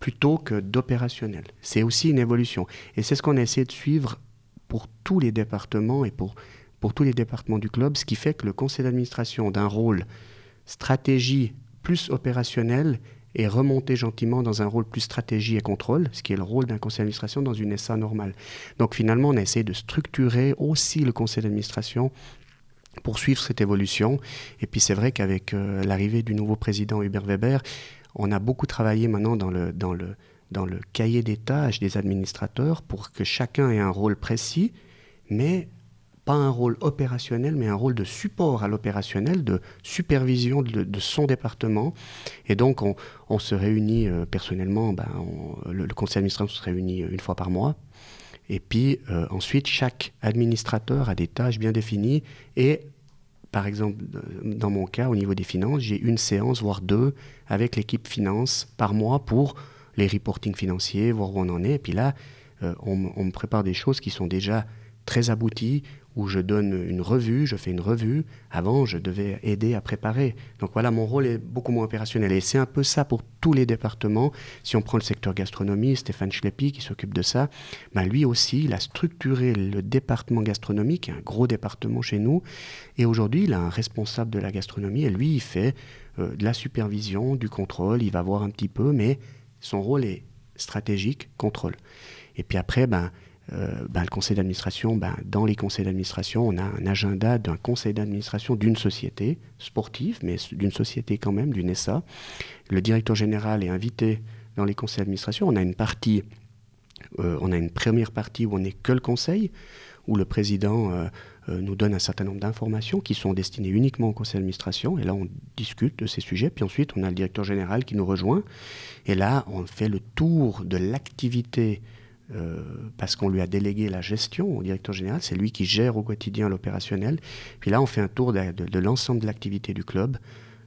plutôt que d'opérationnel. C'est aussi une évolution. Et c'est ce qu'on a essayé de suivre pour tous les départements et pour, pour tous les départements du club, ce qui fait que le conseil d'administration d'un rôle stratégie plus opérationnelle et remonter gentiment dans un rôle plus stratégie et contrôle, ce qui est le rôle d'un conseil d'administration dans une SA normale. Donc finalement, on a essayé de structurer aussi le conseil d'administration pour suivre cette évolution. Et puis c'est vrai qu'avec euh, l'arrivée du nouveau président Hubert Weber, on a beaucoup travaillé maintenant dans le, dans le, dans le cahier des tâches des administrateurs pour que chacun ait un rôle précis, mais pas un rôle opérationnel, mais un rôle de support à l'opérationnel, de supervision de, son département. Et donc, on, se réunit euh, personnellement, ben, le, conseil d'administration se réunit une fois par mois. Et puis, euh, ensuite, chaque administrateur a des tâches bien définies. Et, par exemple, dans mon cas, au niveau des finances, j'ai une séance, voire deux, avec l'équipe finance par mois pour les reportings financiers, voir où on en est. Et puis là, euh, on, me prépare des choses qui sont déjà très abouti où je donne une revue, je fais une revue. Avant, je devais aider à préparer. Donc voilà, mon rôle est beaucoup moins opérationnel. Et c'est un peu ça pour tous les départements. Si on prend le secteur gastronomie, Stéphane Schleppi qui s'occupe de ça, ben lui aussi, il a structuré le département gastronomique, un gros département chez nous. Et aujourd'hui, il a un responsable de la gastronomie et lui, il fait euh, de la supervision, du contrôle, il va voir un petit peu, mais son rôle est stratégique, contrôle. Et puis après, ben, ben, le conseil d'administration, ben, dans les conseils d'administration, on a un agenda d'un conseil d'administration d'une société sportive, mais d'une société quand même, d'une SA. Le directeur général est invité dans les conseils d'administration. On a une partie, euh, on a une première partie où on n'est que le conseil, où le président euh, nous donne un certain nombre d'informations qui sont destinées uniquement au conseil d'administration. Et là, on discute de ces sujets. Puis ensuite, on a le directeur général qui nous rejoint. Et là, on fait le tour de l'activité euh, parce qu'on lui a délégué la gestion au directeur général, c'est lui qui gère au quotidien l'opérationnel. Puis là, on fait un tour de, l'ensemble de l'activité du club,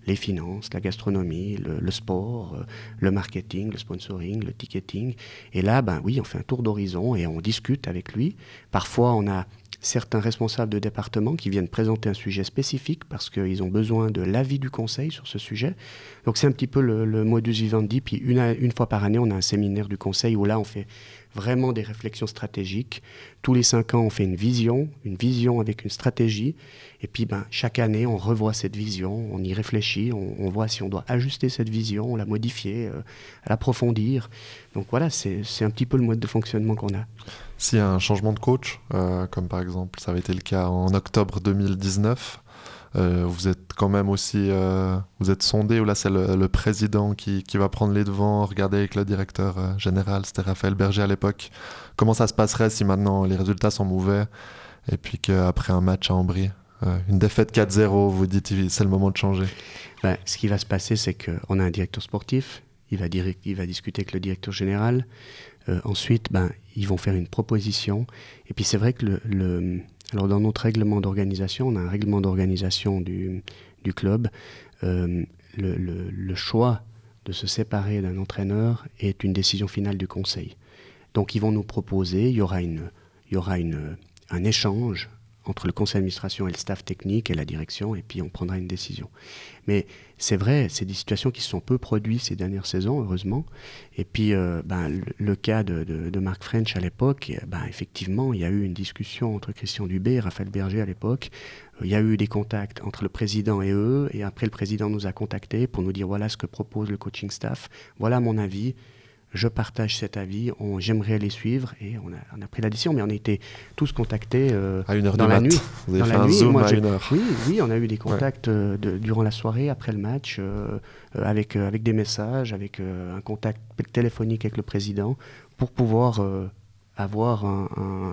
les finances, la gastronomie, le, sport, euh, le marketing, le sponsoring, le ticketing. Et là, ben oui, on fait un tour d'horizon et on discute avec lui. Parfois, on a certains responsables de département qui viennent présenter un sujet spécifique parce qu'ils ont besoin de l'avis du conseil sur ce sujet. Donc c'est un petit peu le, modus vivendi. Puis une, une fois par année, on a un séminaire du conseil où là, on fait vraiment des réflexions stratégiques. Tous les cinq ans, on fait une vision, une vision avec une stratégie. Et puis, ben, chaque année, on revoit cette vision, on y réfléchit, on, voit si on doit ajuster cette vision, la modifier, euh, l'approfondir. Donc voilà, c'est un petit peu le mode de fonctionnement qu'on a. S'il y a un changement de coach, euh, comme par exemple ça avait été le cas en octobre 2019, euh, vous êtes quand même aussi, euh, vous êtes sondé, ou là c'est le, président qui, qui, va prendre les devants, regarder avec le directeur euh, général, c'était Raphaël Berger à l'époque, comment ça se passerait si maintenant les résultats sont mauvais, et puis qu'après un match à Ambry, une défaite 4-0, vous dites c'est le moment de changer? Ben, Ce qui va se passer, c'est qu'on a un directeur sportif, il va, il va discuter avec le directeur général, ensuite ben, ils vont faire une proposition, et puis c'est vrai que le alors dans notre règlement d'organisation, on a un règlement d'organisation du, du, club. Euh, le, le, choix de se séparer d'un entraîneur est une décision finale du conseil. Donc ils vont nous proposer, il y aura, une, il y aura une, un échange entre le conseil d'administration et le staff technique et la direction, et puis on prendra une décision. Mais c'est vrai, c'est des situations qui se sont peu produites ces dernières saisons, heureusement. Et puis, euh, ben, le, cas de, de, Marc French à l'époque, ben, effectivement, il y a eu une discussion entre Christian Dubé et Raphaël Berger à l'époque. Euh, il y a eu des contacts entre le président et eux, et après le président nous a contactés pour nous dire voilà ce que propose le coaching staff, voilà mon avis je partage cet avis, j'aimerais les suivre et on a, on a, pris la décision, mais on a été tous contactés euh, à une heure dans la nuit. Vous avez fait un zoom à une heure. Oui, oui, on a eu des contacts euh, durant la soirée, après le match, euh, avec, avec des messages, avec un contact téléphonique avec le président pour pouvoir avoir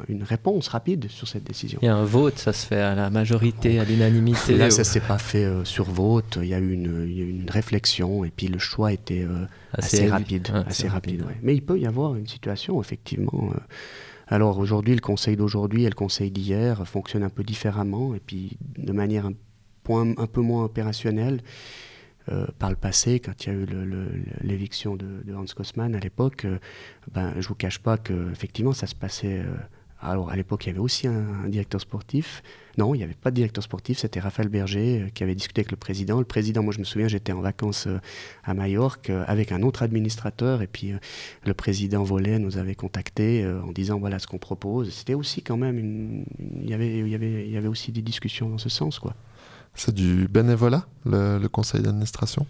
une réponse rapide sur cette décision. Il y a un vote, ça se fait à la majorité, à l'unanimité. Là, ça ne s'est pas fait euh, sur vote. Il y a eu une, une, réflexion et puis le choix était euh, assez, rapide, assez, rapide. Mais il peut y avoir une situation effectivement. Euh. alors aujourd'hui, le conseil d'aujourd'hui et le conseil d'hier fonctionnent un peu différemment et puis de manière un, point, un peu moins opérationnelle. Euh, par le passé, quand il y a eu l'éviction de, Hans Kosman à l'époque, euh, ben, je ne vous cache pas qu'effectivement ça se passait. Euh, alors à l'époque, il y avait aussi un, directeur sportif. Non, il n'y avait pas de directeur sportif, c'était Raphaël Berger qui avait discuté avec le président. Le président, moi je me souviens, j'étais en vacances à Majorque avec un autre administrateur et puis le président Volet nous avait contacté en disant voilà ce qu'on propose. C'était aussi quand même une... il, y avait, il, y avait, il y avait aussi des discussions dans ce sens quoi. C'est du bénévolat, le, conseil d'administration?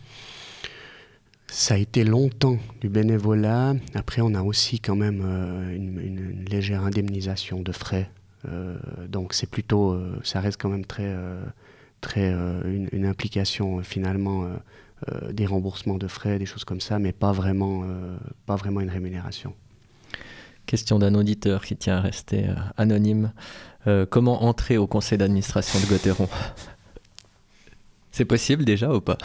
Ça a été longtemps du bénévolat. Après, on a aussi quand même euh, une, légère indemnisation de frais. Euh, donc, c'est plutôt, euh, ça reste quand même très, très une, implication finalement des remboursements de frais, des choses comme ça, mais pas vraiment, pas vraiment une rémunération. Question d'un auditeur qui tient à rester anonyme. comment entrer au conseil d'administration de Gauthieron c'est possible déjà ou pas?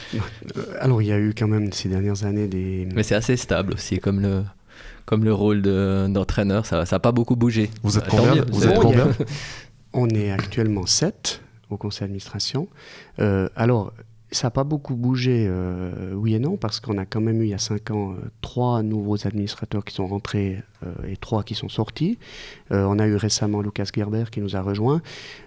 Alors il y a eu quand même ces dernières années des... Mais c'est assez stable aussi comme le, comme le rôle d'entraîneur, ça n'a pas beaucoup bougé. Vous êtes combien, vous êtes On est actuellement 7 au conseil d'administration. Euh, alors ça n'a pas beaucoup bougé, euh, oui et non, parce qu'on a quand même eu il y a cinq ans euh, trois nouveaux administrateurs qui sont rentrés euh, et trois qui sont sortis. on a eu récemment Lucas Gerber qui nous a rejoint.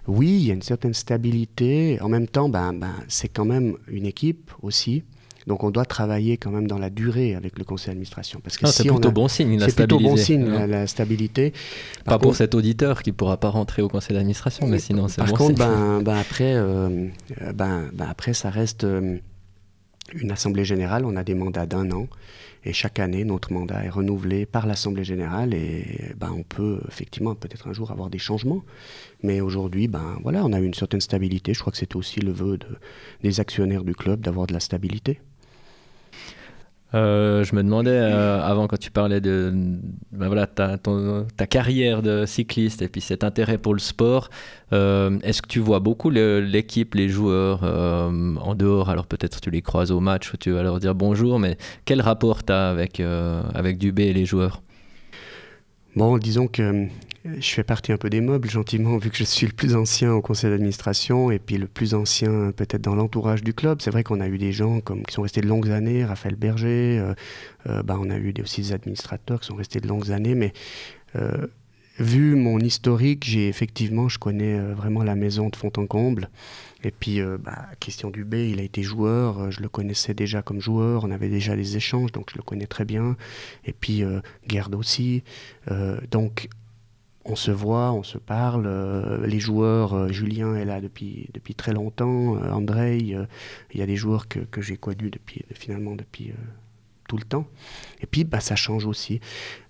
Oui, il y a une certaine stabilité. En même temps, ben, ben, c'est quand même une équipe aussi. Donc on doit travailler quand même dans la durée avec le conseil d'administration. Parce que c'est plutôt bon signe la C'est plutôt bon signe la, stabilité. pas pour cet auditeur qui ne pourra pas rentrer au conseil d'administration, mais sinon c'est bon Par contre, ben, ben, après, euh, ben, ben, après, ça reste euh, une assemblée générale. On a des mandats d'un an. Et chaque année, notre mandat est renouvelé par l'Assemblée générale et ben, on peut effectivement peut-être un jour avoir des changements. Mais aujourd'hui, ben, voilà, on a eu une certaine stabilité. Je crois que c'était aussi le vœu de, des actionnaires du club d'avoir de la stabilité. Euh, je me demandais euh, avant quand tu parlais de ben voilà, ta, ta, carrière de cycliste et puis cet intérêt pour le sport, euh, est-ce que tu vois beaucoup l'équipe, les joueurs en dehors? Alors peut-être tu les croises au match ou tu vas leur dire bonjour, mais quel rapport tu as avec, avec Dubé et les joueurs? Bon, disons que je fais partie un peu des meubles, gentiment, vu que je suis le plus ancien au conseil d'administration et puis le plus ancien peut-être dans l'entourage du club. C'est vrai qu'on a eu des gens comme, qui sont restés de longues années, Raphaël Berger, euh, euh, bah, on a eu aussi des administrateurs qui sont restés de longues années, mais euh, vu mon historique, j'ai effectivement, je connais vraiment la maison de fond en comble. Et puis, bah, Christian Dubé, il a été joueur, je le connaissais déjà comme joueur, on avait déjà des échanges, donc je le connais très bien. Et puis, Gerd aussi. donc, on se voit, on se parle. Euh, les joueurs, euh, Julien est là depuis, depuis très longtemps, euh, André, il y a des joueurs que, que j'ai connus depuis, finalement depuis tout le temps. Et puis, bah, ça change aussi.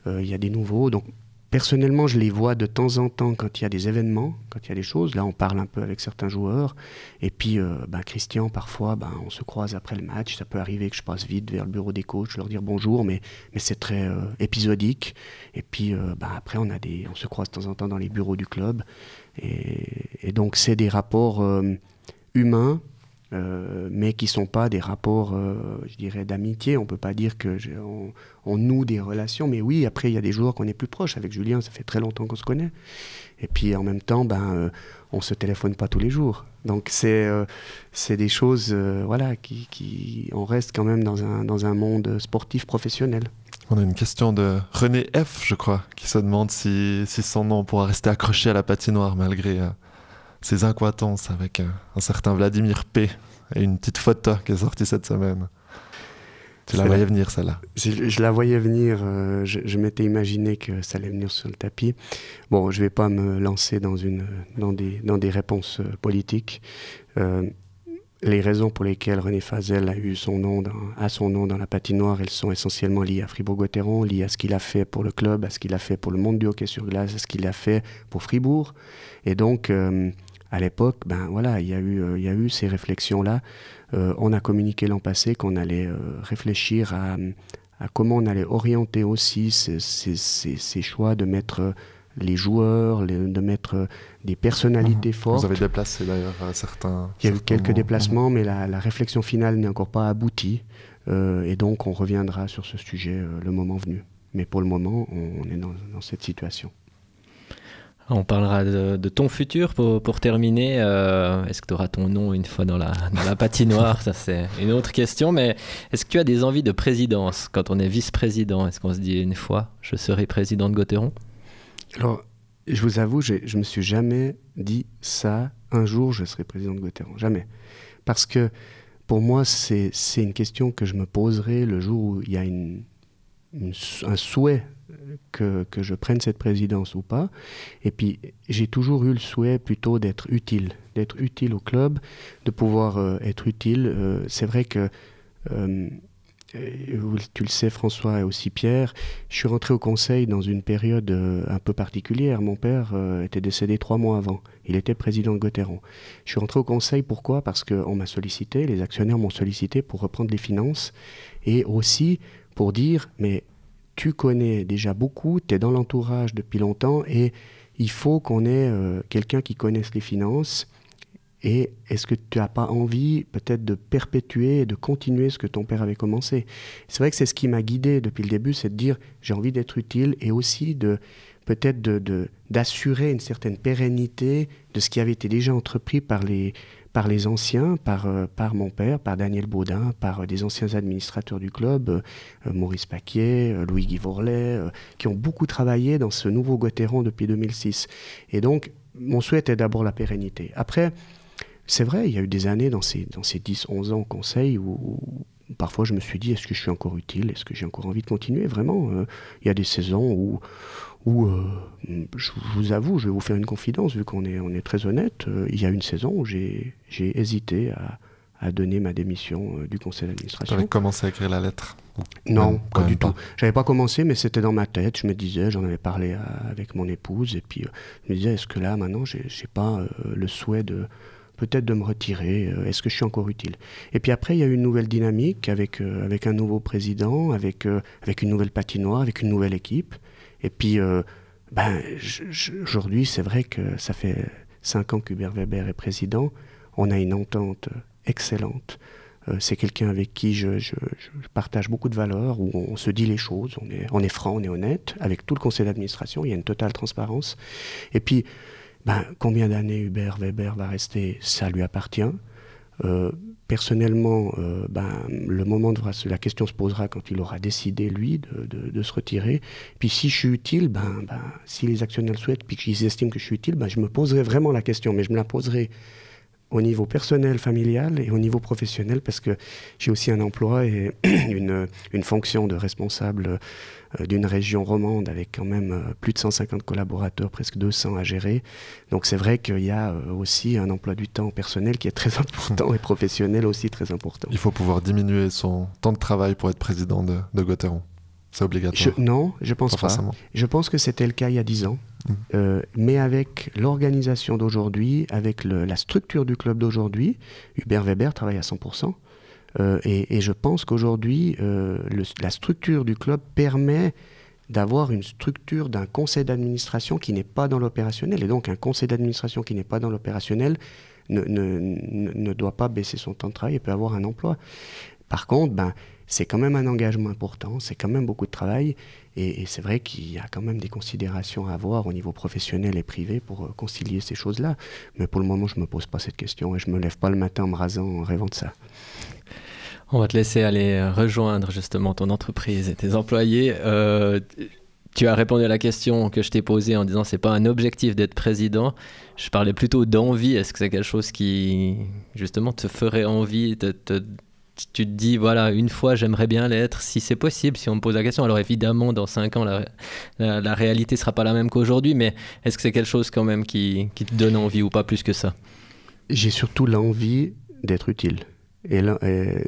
Il y a des nouveaux. Donc, Personnellement, je les vois de temps en temps quand il y a des événements, quand il y a des choses. Là, on parle un peu avec certains joueurs. Et puis, euh, ben, Christian, parfois, ben, on se croise après le match. Ça peut arriver que je passe vite vers le bureau des coachs, leur dire bonjour, mais, mais c'est très euh, épisodique. Et puis, euh, ben, après, on, a des, on se croise de temps en temps dans les bureaux du club. Et, et donc, c'est des rapports humains euh, mais qui ne sont pas des rapports, euh, je dirais, d'amitié. On ne peut pas dire que on, noue des relations, mais oui, après, il y a des joueurs qu'on est plus proches. Avec Julien, ça fait très longtemps qu'on se connaît. Et puis, en même temps, ben, euh, on se téléphone pas tous les jours. Donc, c'est c'est des choses, voilà, qui, qui, on reste quand même dans un, dans un monde sportif professionnel. On a une question de René F, je crois, qui se demande si, si son nom pourra rester accroché à la patinoire malgré ses incohérences avec un, certain Vladimir P. et une petite photo qui est sortie cette semaine. Tu la voyais venir, celle-là? Je, la voyais venir. Euh, je, m'étais imaginé que ça allait venir sur le tapis. Bon, je ne vais pas me lancer dans, une, dans, des, dans des réponses euh, politiques. Euh, les raisons pour lesquelles René Fazel a eu son nom dans, a son nom dans la patinoire, elles sont essentiellement liées à Fribourg-Gotteron, liées à ce qu'il a fait pour le club, à ce qu'il a fait pour le monde du hockey sur glace, à ce qu'il a fait pour Fribourg. Et donc, à l'époque, ben voilà, il y a eu, euh, il y a eu ces réflexions-là. Euh, on a communiqué l'an passé qu'on allait euh, réfléchir à, comment on allait orienter aussi ces, choix de mettre les joueurs, de mettre des personnalités mhm. fortes. Vous avez déplacé d'ailleurs certains. Il y a eu quelques déplacements, mais la, réflexion finale n'est encore pas aboutie. et donc on reviendra sur ce sujet le moment venu. Mais pour le moment, on, est dans cette situation. On parlera de, ton futur pour, terminer. Euh, est-ce que tu auras ton nom une fois dans la, patinoire Ça, c'est une autre question. Mais est-ce que tu as des envies de présidence quand on est vice-président? Est-ce qu'on se dit une fois, je serai président de Gauthieron Alors, je vous avoue, je ne me suis jamais dit ça. Un jour, je serai président de Gauthieron. Jamais. Parce que pour moi, c'est une question que je me poserai le jour où il y a un souhait que, que, je prenne cette présidence ou pas. Et puis, j'ai toujours eu le souhait plutôt d'être utile, d'être utile au club, de pouvoir euh, être utile. Euh, c'est vrai que, euh, tu le sais François et aussi Pierre, je suis rentré au conseil dans une période un peu particulière. Mon père était décédé trois mois avant. Il était président de Gauthieron. Je suis rentré au conseil pourquoi? Parce qu'on m'a sollicité, les actionnaires m'ont sollicité pour reprendre les finances et aussi pour dire, mais tu connais déjà beaucoup, tu es dans l'entourage depuis longtemps et il faut qu'on ait euh, quelqu'un qui connaisse les finances. Et est-ce que tu n'as pas envie peut-être de perpétuer, de continuer ce que ton père avait commencé? C'est vrai que c'est ce qui m'a guidé depuis le début, c'est de dire j'ai envie d'être utile et aussi de peut-être d'assurer de, une certaine pérennité de ce qui avait été déjà entrepris par les, par les anciens, par, euh, par mon père, par Daniel Baudin, par euh, des anciens administrateurs du club, euh, Maurice Paquier, Louis-Guy Vorlet, qui ont beaucoup travaillé dans ce nouveau Gauthieron depuis 2006. Et donc, mon souhait est d'abord la pérennité. Après, c'est vrai, il y a eu des années dans ces, dans ces 10-11 ans au conseil où, parfois je me suis dit, est-ce que je suis encore utile? Est-ce que j'ai encore envie de continuer? Vraiment, il y a des saisons où où, euh, je vous avoue, je vais vous faire une confidence, vu qu'on est, on est très honnête, euh, il y a une saison où j'ai, hésité à, donner ma démission euh, du conseil d'administration. Tu avais commencé à écrire la lettre Non, pas du tout. J'avais pas commencé, mais c'était dans ma tête. Je me disais, j'en avais parlé avec mon épouse, et puis je me disais, est-ce que là, maintenant, j'ai pas le souhait de peut-être de me retirer, est-ce que je suis encore utile? Et puis après, il y a eu une nouvelle dynamique avec, avec un nouveau président, avec, avec une nouvelle patinoire, avec une nouvelle équipe. Et puis, euh, ben, aujourd'hui, c'est vrai que ça fait cinq ans qu'Hubert Weber est président. On a une entente excellente. Euh, c'est quelqu'un avec qui je, partage beaucoup de valeurs, où on se dit les choses, on est, franc, on est honnête. Avec tout le conseil d'administration, il y a une totale transparence. Et puis, ben, combien d'années Hubert Weber va rester Ça lui appartient. Euh, personnellement, euh, ben, le moment de la question se posera quand il aura décidé, lui, de, se retirer. Puis si je suis utile, ben, ben, si les actionnaires le souhaitent, puis qu'ils estiment que je suis utile, ben, je me poserai vraiment la question, mais je me la poserai au niveau personnel, familial et au niveau professionnel, parce que j'ai aussi un emploi et une, une fonction de responsable d'une région romande avec quand même euh, plus de 150 collaborateurs, presque 200 à gérer. Donc c'est vrai qu'il y a euh, aussi un emploi du temps personnel qui est très important et professionnel aussi très important. Il faut pouvoir diminuer son temps de travail pour être président de, de. C'est obligatoire Non, je pense pas. Je pense que c'était le cas il y a 10 ans. Mmh. mais avec l'organisation d'aujourd'hui, avec la structure du club d'aujourd'hui, Hubert Weber travaille à 100%. Euh, et, je pense qu'aujourd'hui, euh, la structure du club permet d'avoir une structure d'un conseil d'administration qui n'est pas dans l'opérationnel. Et donc un conseil d'administration qui n'est pas dans l'opérationnel ne, ne, doit pas baisser son temps de travail et peut avoir un emploi. Par contre, ben, c'est quand même un engagement important, c'est quand même beaucoup de travail. Et, c'est vrai qu'il y a quand même des considérations à avoir au niveau professionnel et privé pour euh, concilier ces choses-là. Mais pour le moment, je ne me pose pas cette question et je ne me lève pas le matin en me rasant en rêvant de ça. On va te laisser aller euh, rejoindre justement ton entreprise et tes employés. Euh, tu as répondu à la question que je t'ai posée en disant c'est pas un objectif d'être président. Je parlais plutôt d'envie. Est-ce que c'est quelque chose qui justement te ferait envie te, tu te dis, voilà, une fois j'aimerais bien l'être, si c'est possible, si on me pose la question. Alors évidemment, dans cinq ans, la, la, réalité sera pas la même qu'aujourd'hui, mais est-ce que c'est quelque chose quand même qui te donne envie ou pas plus que ça? J'ai surtout l'envie d'être utile. Et,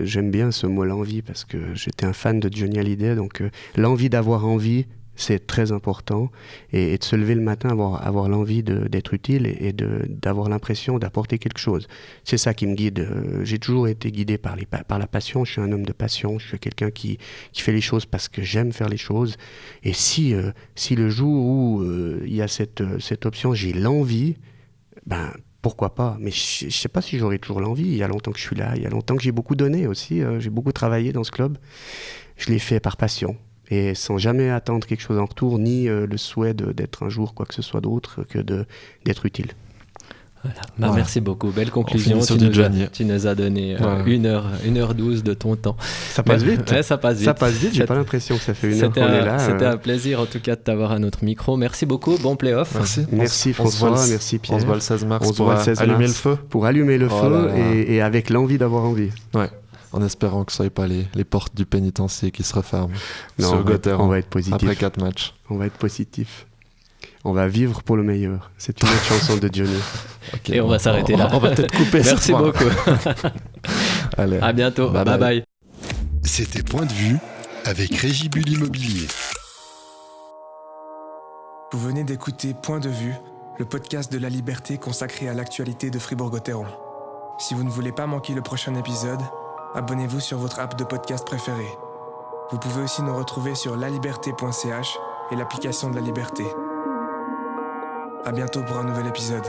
j'aime bien ce mot l'envie parce que j'étais un fan de Johnny Hallyday, donc euh, l'envie d'avoir envie, c'est très important. Et, de se lever le matin, avoir, avoir l'envie d'être utile et, d'avoir l'impression d'apporter quelque chose. C'est ça qui me guide. Euh, j'ai toujours été guidé par, les, par la passion. Je suis un homme de passion. Je suis quelqu'un qui, qui fait les choses parce que j'aime faire les choses. Et si, euh, si le jour où il y a cette, cette option, j'ai l'envie, ben pourquoi pas Mais je ne sais pas si j'aurai toujours l'envie. Il y a longtemps que je suis là, il y a longtemps que j'ai beaucoup donné aussi. Euh, j'ai beaucoup travaillé dans ce club. Je l'ai fait par passion et sans jamais attendre quelque chose en retour, ni euh, le souhait d'être un jour quoi que ce soit d'autre que d'être utile. Bah, merci beaucoup. Belle conclusion. Tu nous, as, tu nous, as, donné 1 euh, heure, 12 de ton temps. Ça passe vite. ça passe vite. Ça passe vite. J'ai pas l'impression que ça fait une heure qu'on est là. C'était un plaisir en tout cas de t'avoir à notre micro. Merci beaucoup. Bon playoff. Merci. Merci François. merci Pierre. On se voit le 16 mars pour allumer le feu. Pour allumer le oh feu et, avec l'envie d'avoir envie. Ouais en espérant que ce ne soit pas les, les, portes du pénitencier qui se referment non, sur on va être positif. après 4 matchs. On va être positif on va vivre pour le meilleur. C'est une autre chanson de Johnny. Et on va s'arrêter là. On va peut-être couper. Merci beaucoup. Allez. À bientôt. Bye bye. bye. C'était Point de vue avec Régibule Immobilier. Vous venez d'écouter Point de vue, le podcast de la liberté consacré à l'actualité de Fribourg-Gotteron. Si vous ne voulez pas manquer le prochain épisode, abonnez-vous sur votre app de podcast préférée. Vous pouvez aussi nous retrouver sur laliberté.ch et l'application de la liberté. À bientôt pour un nouvel épisode.